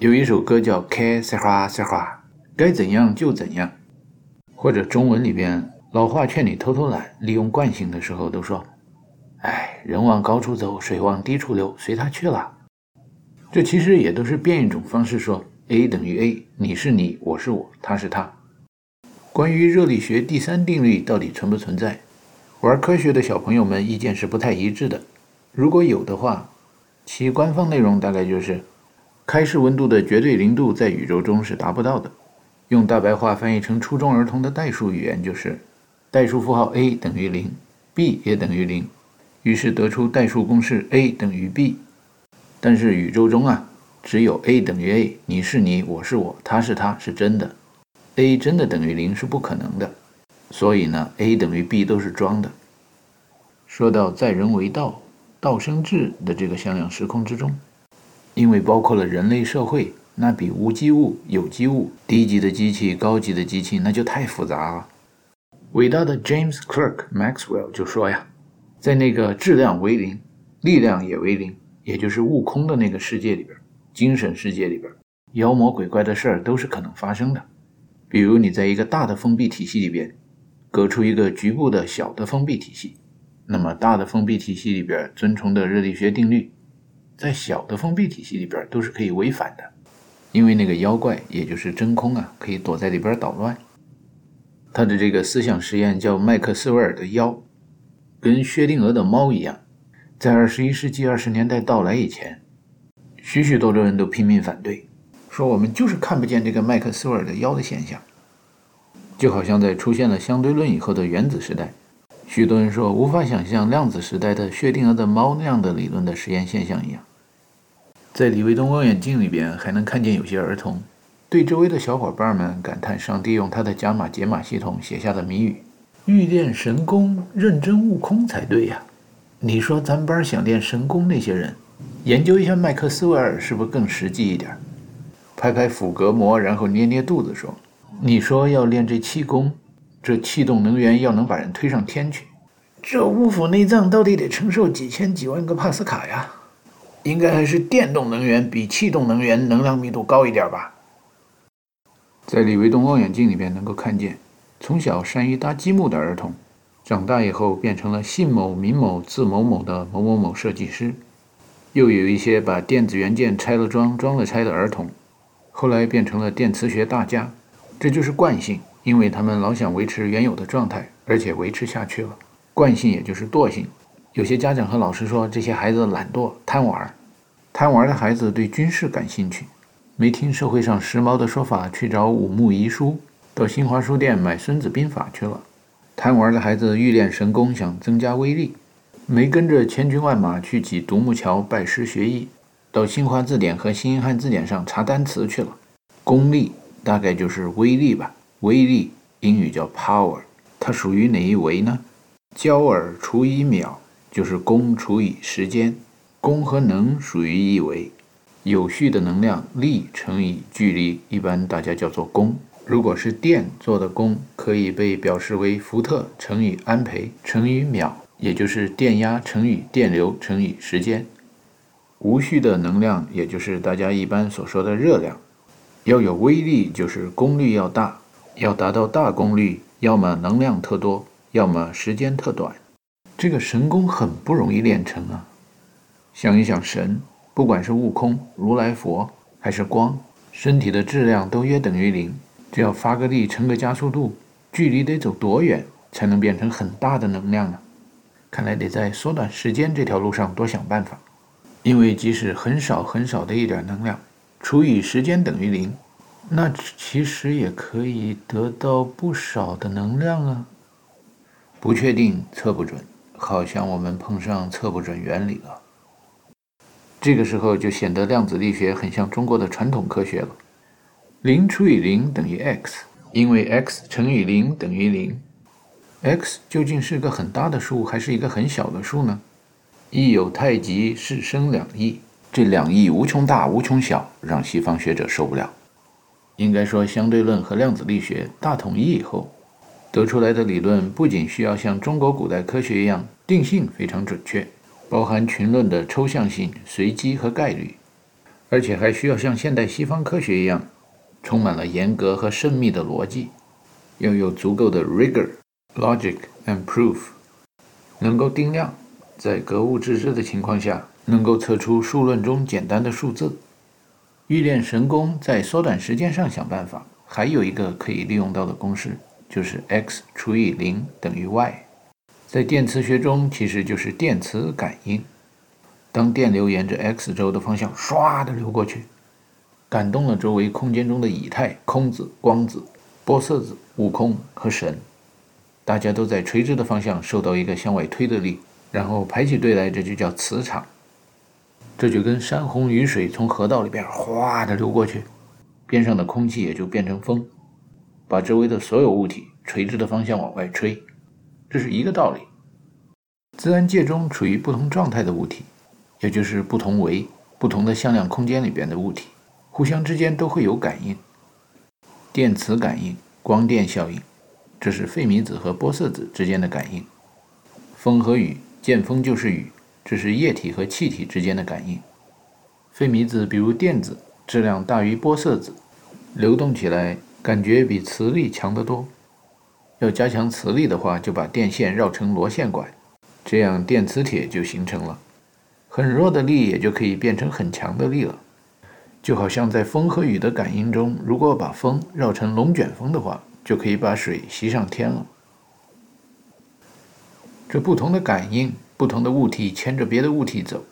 有一首歌叫《开塞花塞花》，该怎样就怎样，或者中文里边。老话劝你偷偷懒，利用惯性的时候都说：“哎，人往高处走，水往低处流，随他去了。”这其实也都是变一种方式说 A 等于 A，你是你，我是我，他是他。关于热力学第三定律到底存不存在，玩科学的小朋友们意见是不太一致的。如果有的话，其官方内容大概就是：开市温度的绝对零度在宇宙中是达不到的。用大白话翻译成初中儿童的代数语言就是。代数符号 a 等于零，b 也等于零，于是得出代数公式 a 等于 b。但是宇宙中啊，只有 a 等于 a，你是你，我是我，他是他，是真的。a 真的等于零是不可能的。所以呢，a 等于 b 都是装的。说到在人为道、道生智的这个向量时空之中，因为包括了人类社会，那比无机物、有机物、低级的机器、高级的机器那就太复杂了。伟大的 James Clerk Maxwell 就说呀，在那个质量为零、力量也为零，也就是悟空的那个世界里边，精神世界里边，妖魔鬼怪的事儿都是可能发生的。比如你在一个大的封闭体系里边，隔出一个局部的小的封闭体系，那么大的封闭体系里边遵从的热力学定律，在小的封闭体系里边都是可以违反的，因为那个妖怪也就是真空啊，可以躲在里边捣乱。他的这个思想实验叫麦克斯韦尔的妖，跟薛定谔的猫一样，在二十一世纪二十年代到来以前，许许多多人都拼命反对，说我们就是看不见这个麦克斯韦尔的妖的现象，就好像在出现了相对论以后的原子时代，许多人说无法想象量子时代的薛定谔的猫那样的理论的实验现象一样。在李维东望远镜里边还能看见有些儿童。对周围的小伙伴们感叹：“上帝用他的加码解码系统写下的谜语，欲练神功，认真悟空才对呀。”你说咱班想练神功那些人，研究一下麦克斯韦尔是不是更实际一点？拍拍腹膈膜，然后捏捏肚子说：“你说要练这气功，这气动能源要能把人推上天去，这五腑内脏到底得承受几千几万个帕斯卡呀？应该还是电动能源比气动能源能量密度高一点吧？”在李维东望远镜里边能够看见，从小善于搭积木的儿童，长大以后变成了姓某名某字某某的某某某设计师；又有一些把电子元件拆了装装了拆的儿童，后来变成了电磁学大家。这就是惯性，因为他们老想维持原有的状态，而且维持下去了。惯性也就是惰性。有些家长和老师说这些孩子懒惰贪玩，贪玩的孩子对军事感兴趣。没听社会上时髦的说法，去找武穆遗书，到新华书店买《孙子兵法》去了。贪玩的孩子欲练神功，想增加威力，没跟着千军万马去挤独木桥拜师学艺，到新华字典和新英汉字典上查单词去了。功力大概就是威力吧，威力英语叫 power，它属于哪一维呢？焦耳除以秒就是功除以时间，功和能属于一维。有序的能量力乘以距离，一般大家叫做功。如果是电做的功，可以被表示为伏特乘以安培乘以秒，也就是电压乘以电流乘以时间。无序的能量，也就是大家一般所说的热量，要有威力，就是功率要大。要达到大功率，要么能量特多，要么时间特短。这个神功很不容易练成啊！想一想神。不管是悟空、如来佛还是光，身体的质量都约等于零。只要发个力，乘个加速度，距离得走多远才能变成很大的能量呢？看来得在缩短时间这条路上多想办法。因为即使很少很少的一点能量，除以时间等于零，那其实也可以得到不少的能量啊。不确定，测不准，好像我们碰上测不准原理了。这个时候就显得量子力学很像中国的传统科学了。零除以零等于 x，因为 x 乘以零等于零。x 究竟是个很大的数还是一个很小的数呢？一有太极，是生两仪。这两仪无穷大无穷小，让西方学者受不了。应该说，相对论和量子力学大统一以后，得出来的理论不仅需要像中国古代科学一样定性非常准确。包含群论的抽象性、随机和概率，而且还需要像现代西方科学一样，充满了严格和慎密的逻辑，要有足够的 rigor、logic and proof，能够定量，在格物致知的情况下，能够测出数论中简单的数字。欲练神功，在缩短时间上想办法，还有一个可以利用到的公式，就是 x 除以零等于 y。在电磁学中，其实就是电磁感应。当电流沿着 x 轴的方向唰的流过去，感动了周围空间中的以太、空子、光子、玻色子、悟空和神，大家都在垂直的方向受到一个向外推的力，然后排起队来，这就叫磁场。这就跟山洪雨水从河道里边哗的流过去，边上的空气也就变成风，把周围的所有物体垂直的方向往外吹，这是一个道理。自然界中处于不同状态的物体，也就是不同维、不同的向量空间里边的物体，互相之间都会有感应，电磁感应、光电效应，这是费米子和玻色子之间的感应。风和雨，见风就是雨，这是液体和气体之间的感应。费米子比如电子，质量大于玻色子，流动起来感觉比磁力强得多。要加强磁力的话，就把电线绕成螺线管。这样电磁铁就形成了，很弱的力也就可以变成很强的力了。就好像在风和雨的感应中，如果把风绕成龙卷风的话，就可以把水吸上天了。这不同的感应，不同的物体牵着别的物体走，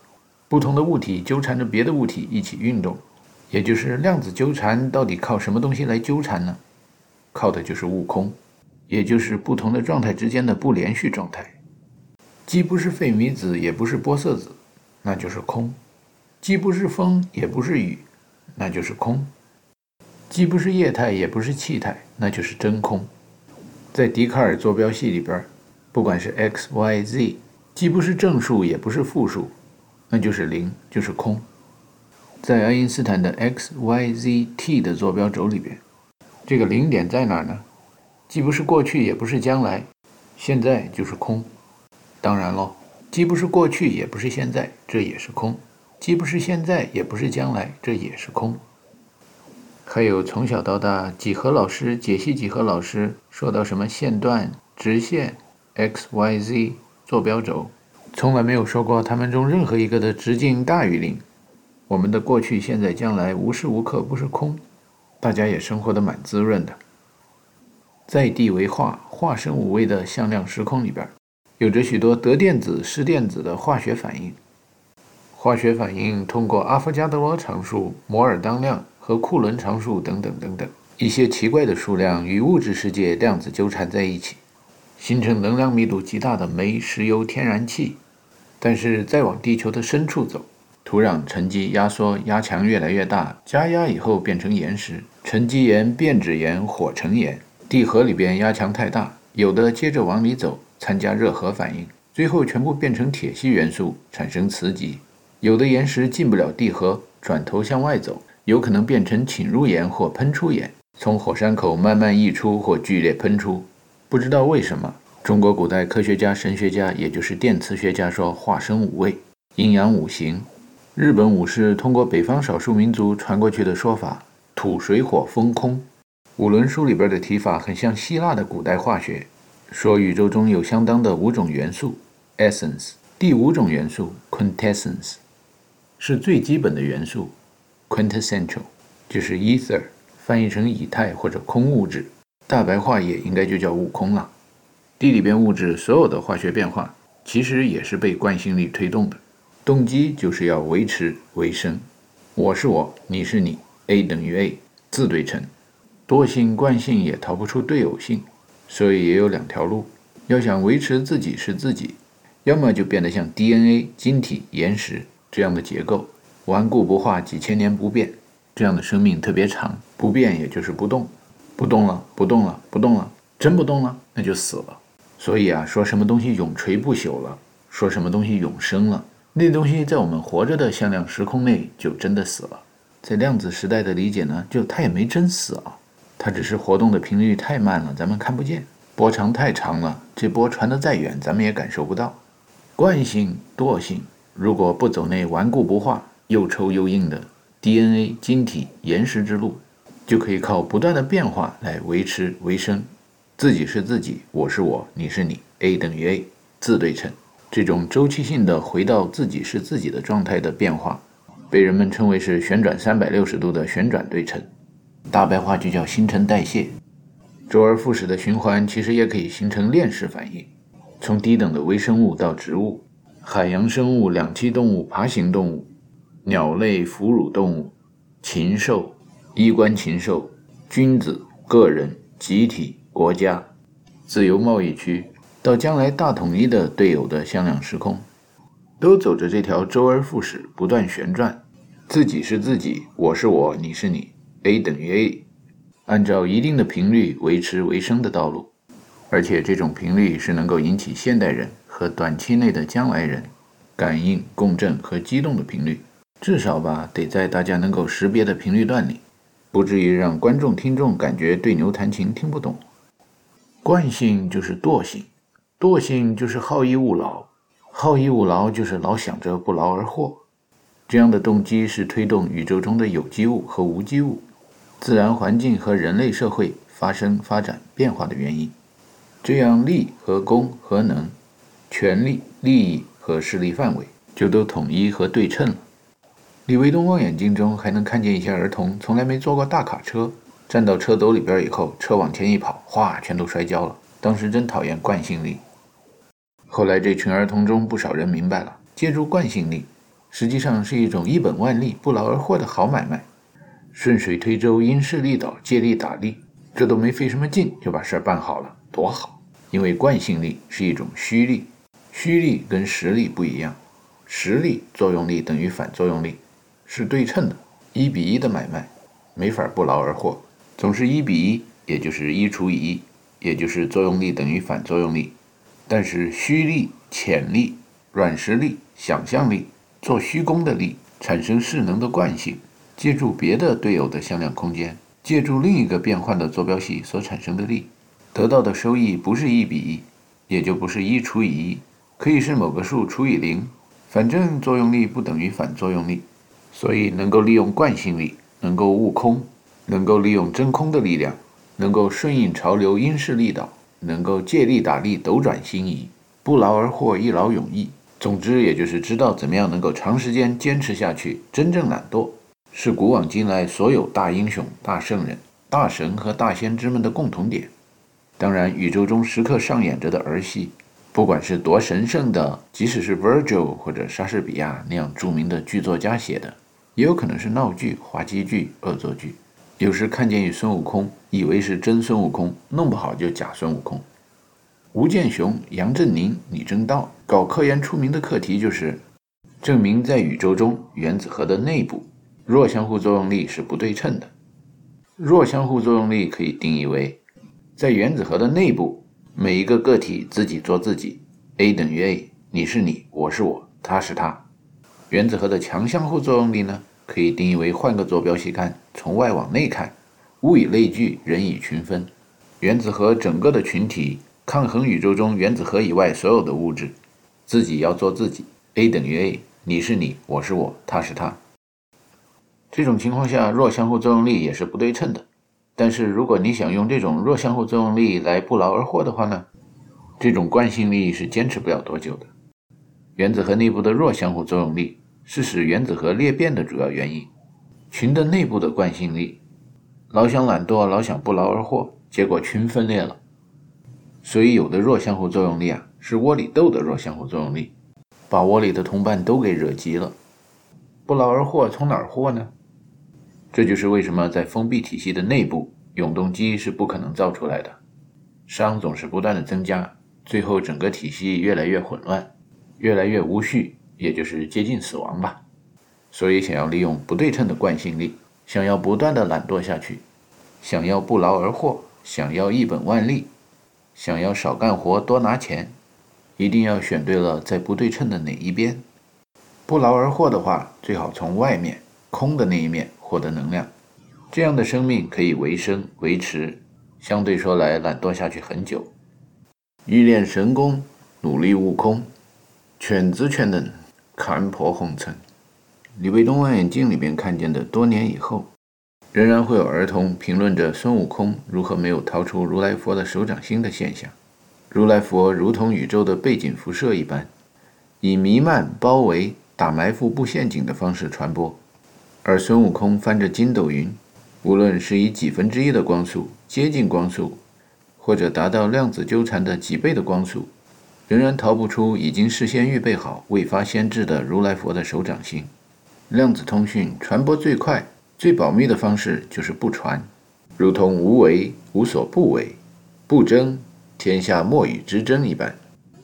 不同的物体纠缠着别的物体一起运动，也就是量子纠缠到底靠什么东西来纠缠呢？靠的就是悟空，也就是不同的状态之间的不连续状态。既不是费米子，也不是玻色子，那就是空；既不是风，也不是雨，那就是空；既不是液态，也不是气态，那就是真空。在笛卡尔坐标系里边，不管是 x、y、z，既不是正数，也不是负数，那就是零，就是空。在爱因斯坦的 x、y、z、t 的坐标轴里边，这个零点在哪儿呢？既不是过去，也不是将来，现在就是空。当然喽，既不是过去，也不是现在，这也是空；既不是现在，也不是将来，这也是空。还有从小到大，几何老师、解析几何老师说到什么线段、直线、x、y、z 坐标轴，从来没有说过他们中任何一个的直径大于零。我们的过去、现在、将来无时无刻不是空，大家也生活的蛮滋润的。在地为化，化生无味的向量时空里边。有着许多得电子失电子的化学反应。化学反应通过阿伏加德罗常数、摩尔当量和库伦常数等等等等一些奇怪的数量与物质世界量子纠缠在一起，形成能量密度极大的煤、石油、天然气。但是再往地球的深处走，土壤沉积压缩压强越来越大，加压以后变成岩石，沉积岩、变质岩、火成岩。地核里边压强太大，有的接着往里走。参加热核反应，最后全部变成铁系元素，产生磁极。有的岩石进不了地核，转头向外走，有可能变成侵入岩或喷出岩，从火山口慢慢溢出或剧烈喷出。不知道为什么，中国古代科学家、神学家，也就是电磁学家说化生五味，阴阳五行。日本武士通过北方少数民族传过去的说法，土水火风空。五轮书里边的提法很像希腊的古代化学。说宇宙中有相当的五种元素，essence。第五种元素 quintessence 是最基本的元素，quintessential 就是 ether，翻译成以太或者空物质，大白话也应该就叫悟空了。地里边物质所有的化学变化，其实也是被惯性力推动的，动机就是要维持维生。我是我，你是你，A 等于 A，自对称，惰性惯性也逃不出对偶性。所以也有两条路，要想维持自己是自己，要么就变得像 DNA、晶体、岩石这样的结构，顽固不化，几千年不变，这样的生命特别长。不变也就是不动，不动了，不动了，不动了，真不动了，那就死了。所以啊，说什么东西永垂不朽了，说什么东西永生了，那东西在我们活着的向量时空内就真的死了。在量子时代的理解呢，就它也没真死啊。它只是活动的频率太慢了，咱们看不见；波长太长了，这波传得再远，咱们也感受不到。惯性、惰性，如果不走那顽固不化、又抽又硬的 DNA、晶体、岩石之路，就可以靠不断的变化来维持维生。自己是自己，我是我，你是你，A 等于 A，自对称。这种周期性的回到自己是自己的状态的变化，被人们称为是旋转三百六十度的旋转对称。大白话就叫新陈代谢，周而复始的循环，其实也可以形成链式反应。从低等的微生物到植物、海洋生物、两栖动物、爬行动物、鸟类、哺乳动物、禽兽、衣冠禽兽、君子、个人、集体、国家、自由贸易区，到将来大统一的队友的向量时空，都走着这条周而复始、不断旋转，自己是自己，我是我，你是你。A 等于 A，按照一定的频率维持维生的道路，而且这种频率是能够引起现代人和短期内的将来人感应、共振和激动的频率，至少吧，得在大家能够识别的频率段里，不至于让观众、听众感觉对牛弹琴听不懂。惯性就是惰性，惰性就是好逸恶劳，好逸恶劳就是老想着不劳而获。这样的动机是推动宇宙中的有机物和无机物、自然环境和人类社会发生、发展、变化的原因。这样，利和功和能、权力、利益和势力范围就都统一和对称了。李维东望远镜中还能看见一些儿童从来没坐过大卡车，站到车斗里边以后，车往前一跑，哗，全都摔跤了。当时真讨厌惯性力。后来这群儿童中不少人明白了，借助惯性力，实际上是一种一本万利、不劳而获的好买卖。顺水推舟、因势利导、借力打力，这都没费什么劲就把事儿办好了，多好！因为惯性力是一种虚力，虚力跟实力不一样，实力作用力等于反作用力，是对称的，一比一的买卖，没法不劳而获，总是一比一，也就是一除以一，也就是作用力等于反作用力。但是虚力、潜力、软实力、想象力、做虚功的力，产生势能的惯性，借助别的队友的向量空间，借助另一个变换的坐标系所产生的力。得到的收益不是一比一，也就不是一除以一，可以是某个数除以零，反正作用力不等于反作用力，所以能够利用惯性力，能够悟空，能够利用真空的力量，能够顺应潮流因势利导，能够借力打力斗转星移，不劳而获一劳永逸。总之，也就是知道怎么样能够长时间坚持下去，真正懒惰，是古往今来所有大英雄、大圣人、大神和大先知们的共同点。当然，宇宙中时刻上演着的儿戏，不管是多神圣的，即使是 Virgil 或者莎士比亚那样著名的剧作家写的，也有可能是闹剧、滑稽剧、恶作剧。有时看见与孙悟空，以为是真孙悟空，弄不好就假孙悟空。吴健雄、杨振宁、李政道搞科研出名的课题就是证明，在宇宙中原子核的内部，弱相互作用力是不对称的。弱相互作用力可以定义为。在原子核的内部，每一个个体自己做自己，A 等于 A，你是你，我是我，他是他。原子核的强相互作用力呢，可以定义为换个坐标系看，从外往内看，物以类聚，人以群分。原子核整个的群体抗衡宇宙中原子核以外所有的物质，自己要做自己，A 等于 A，你是你，我是我，他是他。这种情况下，弱相互作用力也是不对称的。但是，如果你想用这种弱相互作用力来不劳而获的话呢？这种惯性力是坚持不了多久的。原子核内部的弱相互作用力是使原子核裂变的主要原因。群的内部的惯性力，老想懒惰，老想不劳而获，结果群分裂了。所以，有的弱相互作用力啊，是窝里斗的弱相互作用力，把窝里的同伴都给惹急了。不劳而获从哪儿获呢？这就是为什么在封闭体系的内部，永动机是不可能造出来的。熵总是不断的增加，最后整个体系越来越混乱，越来越无序，也就是接近死亡吧。所以，想要利用不对称的惯性力，想要不断的懒惰下去，想要不劳而获，想要一本万利，想要少干活多拿钱，一定要选对了在不对称的哪一边。不劳而获的话，最好从外面空的那一面。获得能量，这样的生命可以维生维持，相对说来懒惰下去很久。欲练神功，努力悟空，犬子犬能，看破红尘。李卫东望远镜里边看见的，多年以后，仍然会有儿童评论着孙悟空如何没有逃出如来佛的手掌心的现象。如来佛如同宇宙的背景辐射一般，以弥漫、包围、打埋伏、布陷阱的方式传播。而孙悟空翻着筋斗云，无论是以几分之一的光速接近光速，或者达到量子纠缠的几倍的光速，仍然逃不出已经事先预备好、未发先至的如来佛的手掌心。量子通讯传播最快、最保密的方式就是不传，如同无为无所不为，不争天下莫与之争一般，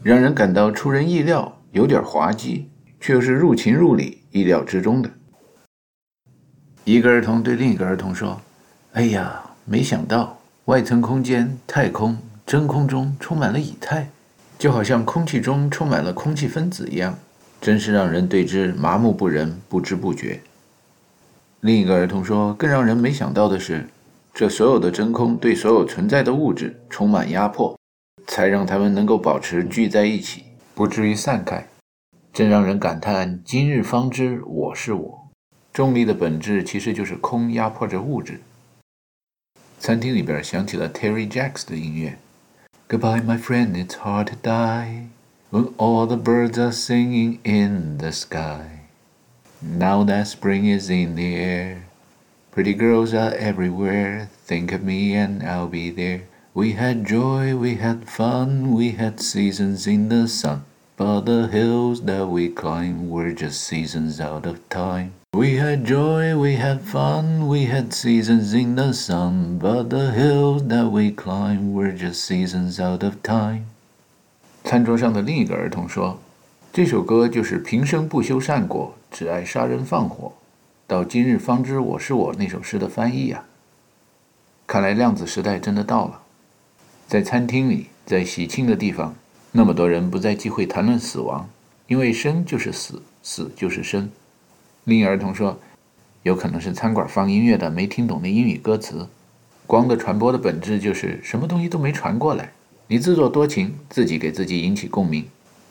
让人感到出人意料，有点滑稽，却又是入情入理、意料之中的。一个儿童对另一个儿童说：“哎呀，没想到外层空间、太空真空中充满了以太，就好像空气中充满了空气分子一样，真是让人对之麻木不仁、不知不觉。另一个儿童说：“更让人没想到的是，这所有的真空对所有存在的物质充满压迫，才让它们能够保持聚在一起，不至于散开。真让人感叹：今日方知我是我。重力的本质其实就是空压迫着物质。”餐厅里边响起了 Terry Jacks 的音乐。Goodbye, my friend, it's hard to die when all the birds are singing in the sky. Now that spring is in the air, pretty girls are everywhere. Think of me and I'll be there. We had joy, we had fun, we had seasons in the sun. But the hills that we climbed were just seasons out of time. We had joy, we had fun, we had seasons in the sun. But the hills that we climbed were just seasons out of time. 餐桌上的另一个儿童说：“这首歌就是平生不修善果，只爱杀人放火，到今日方知我是我那首诗的翻译啊。看来量子时代真的到了。在餐厅里，在喜庆的地方，那么多人不再忌讳谈论死亡，因为生就是死，死就是生。另一儿童说，有可能是餐馆放音乐的没听懂那英语歌词。光的传播的本质就是什么东西都没传过来，你自作多情，自己给自己引起共鸣。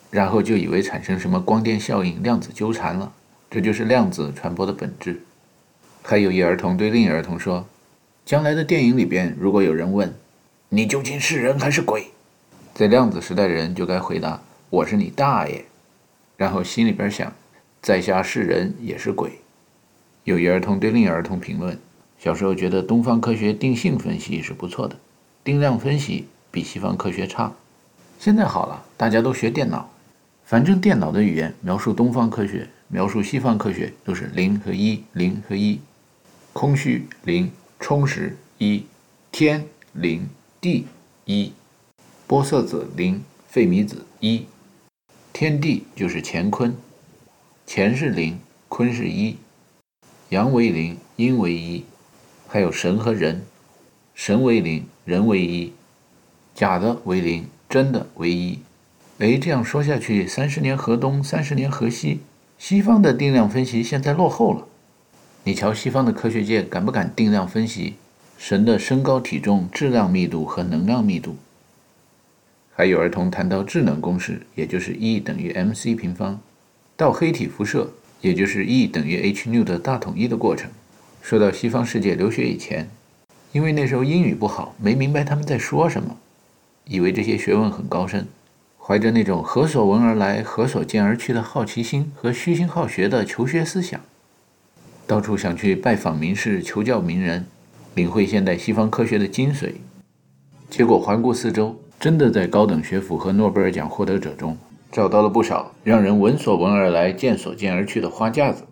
然后就以为产生什么光电效应、量子纠缠了，这就是量子传播的本质。还有一儿童对另一儿童说：“将来的电影里边，如果有人问你究竟是人还是鬼，在量子时代的人就该回答我是你大爷。”然后心里边想，在下是人也是鬼。有一儿童对另一儿童评论：“小时候觉得东方科学定性分析是不错的，定量分析比西方科学差。现在好了，大家都学电脑。”反正电脑的语言描述东方科学，描述西方科学都是零和一，零和一，空虚零，充实一，天零，地一，玻色子零，费米子一，天地就是乾坤，乾是零，坤是一，阳为零，阴为一，还有神和人，神为零，人为一，假的为零，真的为一。哎，这样说下去，三十年河东，三十年河西，西方的定量分析现在落后了。你瞧，西方的科学界敢不敢定量分析神的身高、体重、质量密度和能量密度？还有儿童谈到智能公式，也就是 E 等于 mc 平方，到黑体辐射，也就是 E 等于 h 纽的大统一的过程。说到西方世界留学以前，因为那时候英语不好，没明白他们在说什么，以为这些学问很高深。怀着那种何所闻而来，何所见而去的好奇心和虚心好学的求学思想，到处想去拜访名士、求教名人，领会现代西方科学的精髓。结果环顾四周，真的在高等学府和诺贝尔奖获得者中找到了不少让人闻所闻而来、见所见而去的花架子。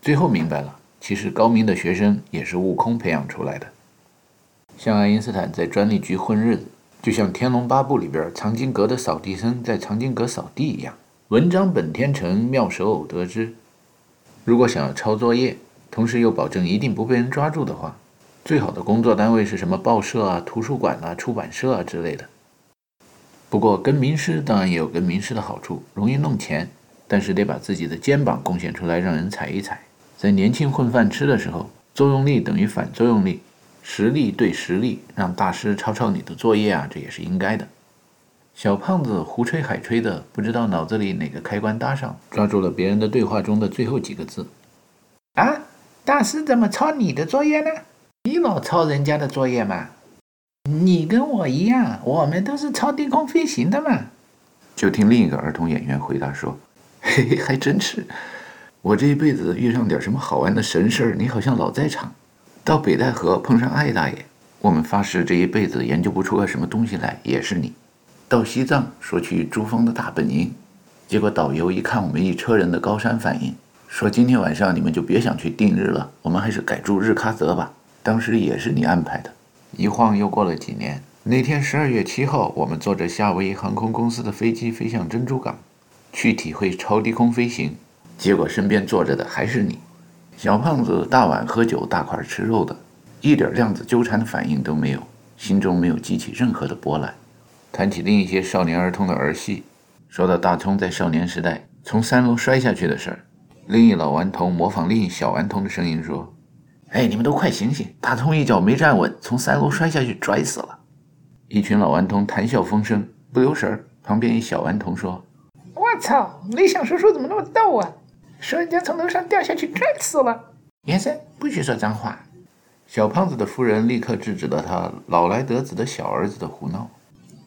最后明白了，其实高明的学生也是悟空培养出来的，像爱因斯坦在专利局混日子。就像《天龙八部》里边藏经阁的扫地僧在藏经阁扫地一样，文章本天成，妙手偶得之。如果想要抄作业，同时又保证一定不被人抓住的话，最好的工作单位是什么报社啊、图书馆啊、出版社啊之类的。不过跟名师当然也有跟名师的好处，容易弄钱，但是得把自己的肩膀贡献出来，让人踩一踩。在年轻混饭吃的时候，作用力等于反作用力。实力对实力，让大师抄抄你的作业啊，这也是应该的。小胖子胡吹海吹的，不知道脑子里哪个开关搭上，抓住了别人的对话中的最后几个字。啊，大师怎么抄你的作业呢？你老抄人家的作业嘛？你跟我一样，我们都是超低空飞行的嘛。就听另一个儿童演员回答说：“嘿 嘿，还真是。我这一辈子遇上点什么好玩的神事儿，你好像老在场。”到北戴河碰上艾大爷，我们发誓这一辈子研究不出个什么东西来，也是你。到西藏说去珠峰的大本营，结果导游一看我们一车人的高山反应，说今天晚上你们就别想去定日了，我们还是改住日喀则吧。当时也是你安排的。一晃又过了几年，那天十二月七号，我们坐着夏威夷航空公司的飞机飞向珍珠港，去体会超低空飞行，结果身边坐着的还是你。小胖子大碗喝酒，大块吃肉的，一点量子纠缠的反应都没有。心中没有激起任何的波澜。谈起另一些少年儿童的儿戏，说到大葱在少年时代从三楼摔下去的事儿，另一老顽童模仿另一小顽童的声音说：“哎，你们都快醒醒！大通一脚没站稳，从三楼摔下去，拽死了。”一群老顽童谈笑风生，不留神儿。旁边一小顽童说：“我操，雷响叔叔怎么那么逗啊？说人家从楼上掉下去，拽死了。”先生，不许说脏话。小胖子的夫人立刻制止了他老来得子的小儿子的胡闹。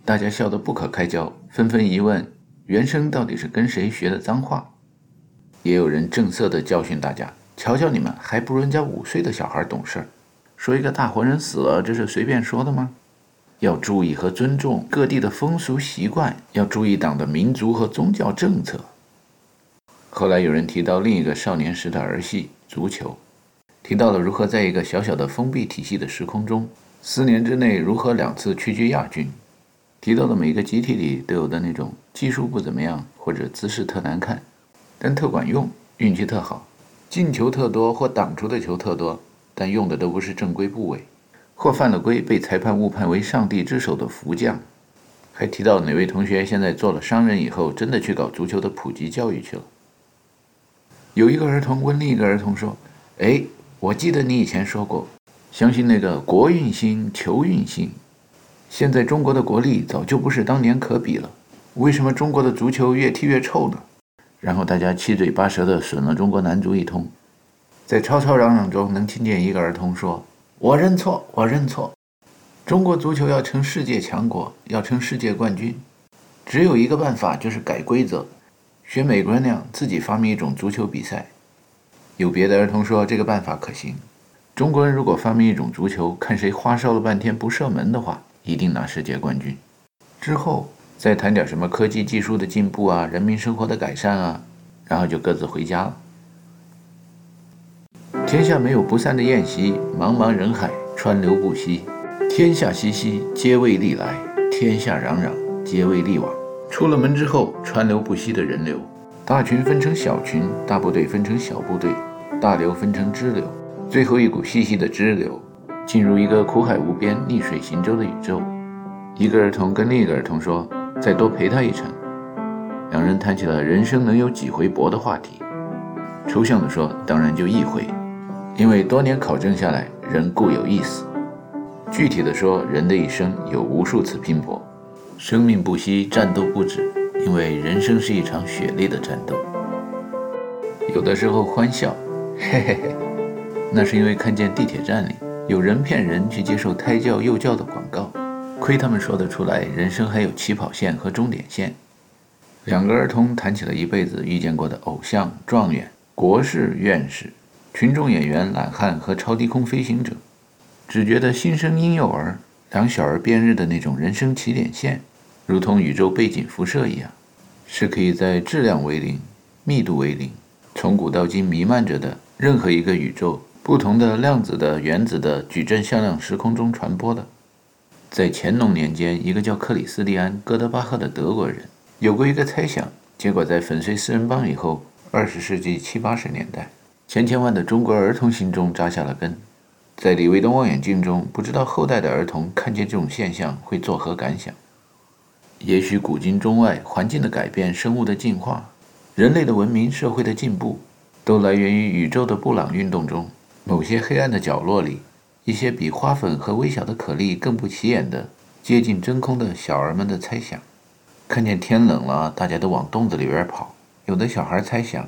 大家笑得不可开交，纷纷疑问：原生到底是跟谁学的脏话？也有人正色地教训大家：“瞧瞧你们，还不如人家五岁的小孩懂事儿。说一个大活人死了，这是随便说的吗？要注意和尊重各地的风俗习惯，要注意党的民族和宗教政策。”后来有人提到另一个少年时的儿戏——足球，提到了如何在一个小小的封闭体系的时空中，四年之内如何两次屈居亚军。提到的每个集体里都有的那种技术不怎么样，或者姿势特难看，但特管用，运气特好，进球特多或挡出的球特多，但用的都不是正规部位，或犯了规被裁判误判为上帝之手的福将。还提到哪位同学现在做了商人以后，真的去搞足球的普及教育去了。有一个儿童问另一个儿童说：“哎，我记得你以前说过，相信那个国运兴，球运兴。”现在中国的国力早就不是当年可比了，为什么中国的足球越踢越臭呢？然后大家七嘴八舌地损了中国男足一通，在吵吵嚷嚷中，能听见一个儿童说：“我认错，我认错。中国足球要成世界强国，要成世界冠军，只有一个办法，就是改规则，学美国人那样自己发明一种足球比赛。”有别的儿童说：“这个办法可行，中国人如果发明一种足球，看谁花哨了半天不射门的话。”一定拿世界冠军。之后再谈点什么科技技术的进步啊，人民生活的改善啊，然后就各自回家了。天下没有不散的宴席，茫茫人海，川流不息。天下熙熙，皆为利来；天下攘攘，皆为利往。出了门之后，川流不息的人流，大群分成小群，大部队分成小部队，大流分成支流，最后一股细细的支流。进入一个苦海无边、逆水行舟的宇宙。一个儿童跟另一个儿童说：“再多陪他一程。”两人谈起了人生能有几回搏的话题。抽象的说，当然就一回，因为多年考证下来，人固有一死。具体的说，人的一生有无数次拼搏，生命不息，战斗不止，因为人生是一场血泪的战斗。有的时候欢笑，嘿嘿嘿，那是因为看见地铁站里。有人骗人去接受胎教幼教的广告，亏他们说得出来，人生还有起跑线和终点线。两个儿童谈起了一辈子遇见过的偶像、状元、国士、院士、群众演员、懒汉和超低空飞行者，只觉得新生婴幼儿两小儿辩日的那种人生起点线，如同宇宙背景辐射一样，是可以在质量为零、密度为零、从古到今弥漫着的任何一个宇宙。不同的量子的、原子的矩阵向量时空中传播的。在乾隆年间，一个叫克里斯蒂安·哥德巴赫的德国人有过一个猜想，结果在粉碎四人帮以后，二十世纪七八十年代，千千万的中国儿童心中扎下了根。在李维的望远镜中，不知道后代的儿童看见这种现象会作何感想？也许古今中外环境的改变、生物的进化、人类的文明、社会的进步，都来源于宇宙的布朗运动中。某些黑暗的角落里，一些比花粉和微小的颗粒更不起眼的、接近真空的小儿们的猜想，看见天冷了，大家都往洞子里边跑。有的小孩猜想，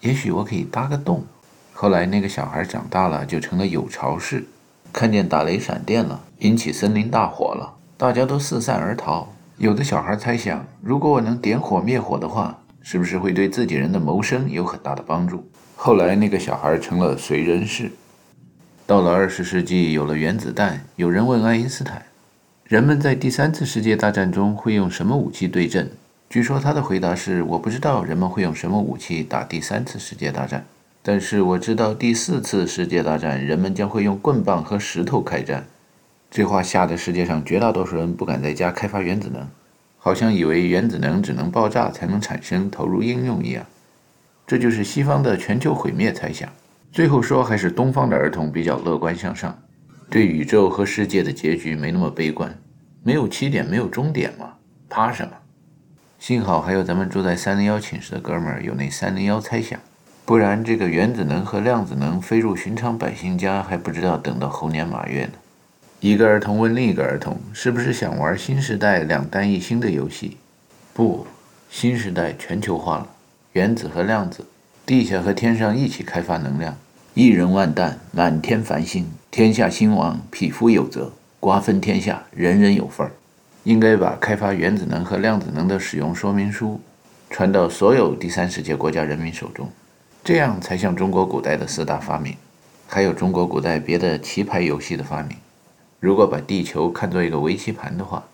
也许我可以搭个洞。后来那个小孩长大了，就成了有巢氏。看见打雷闪电了，引起森林大火了，大家都四散而逃。有的小孩猜想，如果我能点火灭火的话，是不是会对自己人的谋生有很大的帮助？后来，那个小孩成了随人氏。到了二十世纪，有了原子弹。有人问爱因斯坦：“人们在第三次世界大战中会用什么武器对阵？”据说他的回答是：“我不知道人们会用什么武器打第三次世界大战，但是我知道第四次世界大战人们将会用棍棒和石头开战。”这话吓得世界上绝大多数人不敢在家开发原子能，好像以为原子能只能爆炸才能产生、投入应用一样。这就是西方的全球毁灭猜想。最后说，还是东方的儿童比较乐观向上。对宇宙和世界的结局没那么悲观，没有起点，没有终点嘛，怕什么？幸好还有咱们住在三零幺寝室的哥们儿有那三零幺猜想，不然这个原子能和量子能飞入寻常百姓家，还不知道等到猴年马月呢。一个儿童问另一个儿童：“是不是想玩新时代两弹一星的游戏？”不，新时代全球化了，原子和量子，地下和天上一起开发能量，一人万担，满天繁星，天下兴亡，匹夫有责，瓜分天下，人人有份儿。应该把开发原子能和量子能的使用说明书传到所有第三世界国家人民手中，这样才像中国古代的四大发明，还有中国古代别的棋牌游戏的发明。如果把地球看作一个围棋盘的话，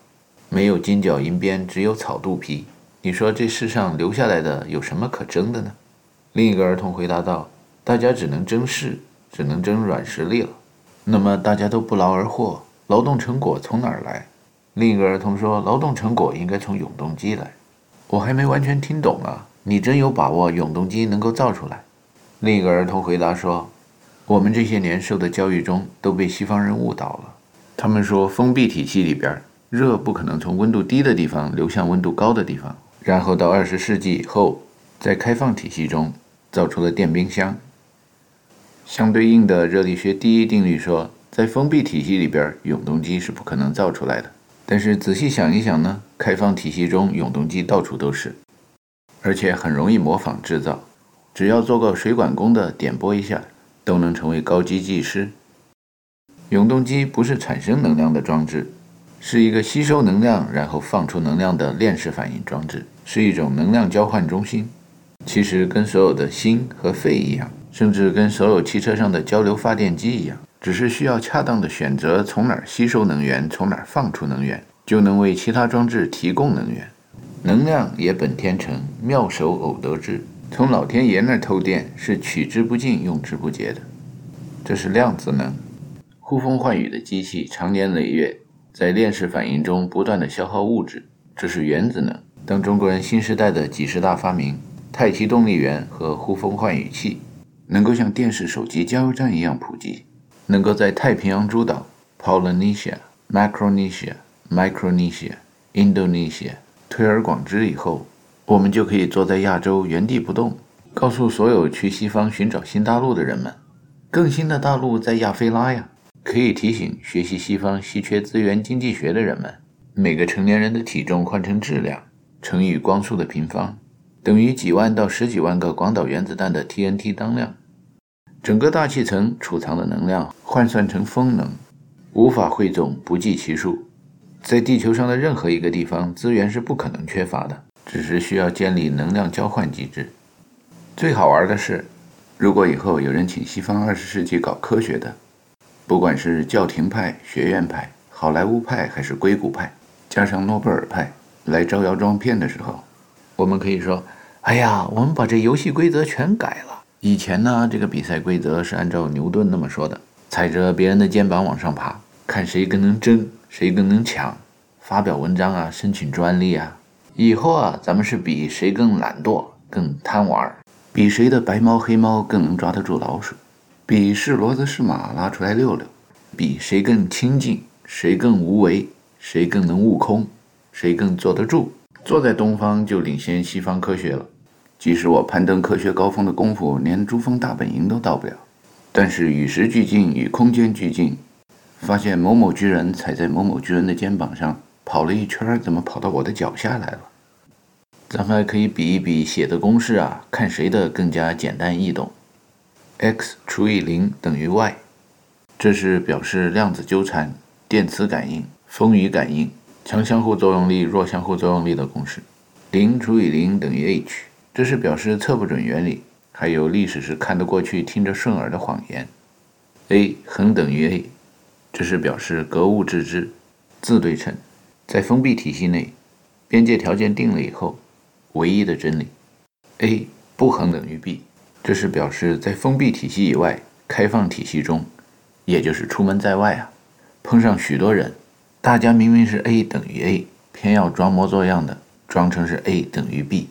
没有金角银边，只有草肚皮。你说这世上留下来的有什么可争的呢？另一个儿童回答道：“大家只能争势，只能争软实力了。那么大家都不劳而获，劳动成果从哪儿来？”另一个儿童说：“劳动成果应该从永动机来。”我还没完全听懂啊！你真有把握永动机能够造出来？另一个儿童回答说：“我们这些年受的教育中都被西方人误导了。”他们说，封闭体系里边，热不可能从温度低的地方流向温度高的地方。然后到二十世纪以后，在开放体系中造出了电冰箱。相对应的热力学第一定律说，在封闭体系里边，永动机是不可能造出来的。但是仔细想一想呢，开放体系中永动机到处都是，而且很容易模仿制造，只要做个水管工的点拨一下，都能成为高级技师。永动机不是产生能量的装置，是一个吸收能量然后放出能量的链式反应装置，是一种能量交换中心。其实跟所有的心和肺一样，甚至跟所有汽车上的交流发电机一样，只是需要恰当的选择从哪儿吸收能源，从哪儿放出能源，就能为其他装置提供能源。能量也本天成，妙手偶得之。从老天爷那儿偷电是取之不尽、用之不竭的。这是量子能。呼风唤雨的机器，长年累月在链式反应中不断的消耗物质，这是原子能。当中国人新时代的几十大发明——太极动力源和呼风唤雨器，能够像电视、手机、加油站一样普及，能够在太平洋诸岛 （Polynesia、Micronesia、Micronesia、Indonesia） 推而广之以后，我们就可以坐在亚洲原地不动，告诉所有去西方寻找新大陆的人们：更新的大陆在亚非拉呀！可以提醒学习西方稀缺资源经济学的人们，每个成年人的体重换成质量乘以光速的平方，等于几万到十几万个广岛原子弹的 TNT 当量。整个大气层储藏的能量换算成风能，无法汇总，不计其数。在地球上的任何一个地方，资源是不可能缺乏的，只是需要建立能量交换机制。最好玩的是，如果以后有人请西方二十世纪搞科学的，不管是教廷派、学院派、好莱坞派还是硅谷派，加上诺贝尔派来招摇撞骗的时候，我们可以说：“哎呀，我们把这游戏规则全改了。以前呢，这个比赛规则是按照牛顿那么说的，踩着别人的肩膀往上爬，看谁更能争，谁更能抢，发表文章啊，申请专利啊。以后啊，咱们是比谁更懒惰、更贪玩，比谁的白猫黑猫更能抓得住老鼠。”比是骡子是马拉出来溜溜，比谁更清静，谁更无为，谁更能悟空，谁更坐得住。坐在东方就领先西方科学了。即使我攀登科学高峰的功夫连珠峰大本营都到不了，但是与时俱进，与空间俱进，发现某某巨人踩在某某巨人的肩膀上跑了一圈，怎么跑到我的脚下来了？咱们还可以比一比写的公式啊，看谁的更加简单易懂。x 除以零等于 y，这是表示量子纠缠、电磁感应、风雨感应、强相互作用力、弱相互作用力的公式。零除以零等于 h，这是表示测不准原理，还有历史是看得过去、听着顺耳的谎言。a 恒等于 a，这是表示格物致知、自对称，在封闭体系内，边界条件定了以后，唯一的真理。a 不恒等于 b。这是表示在封闭体系以外，开放体系中，也就是出门在外啊，碰上许多人，大家明明是 a 等于 a，偏要装模作样的装成是 a 等于 b。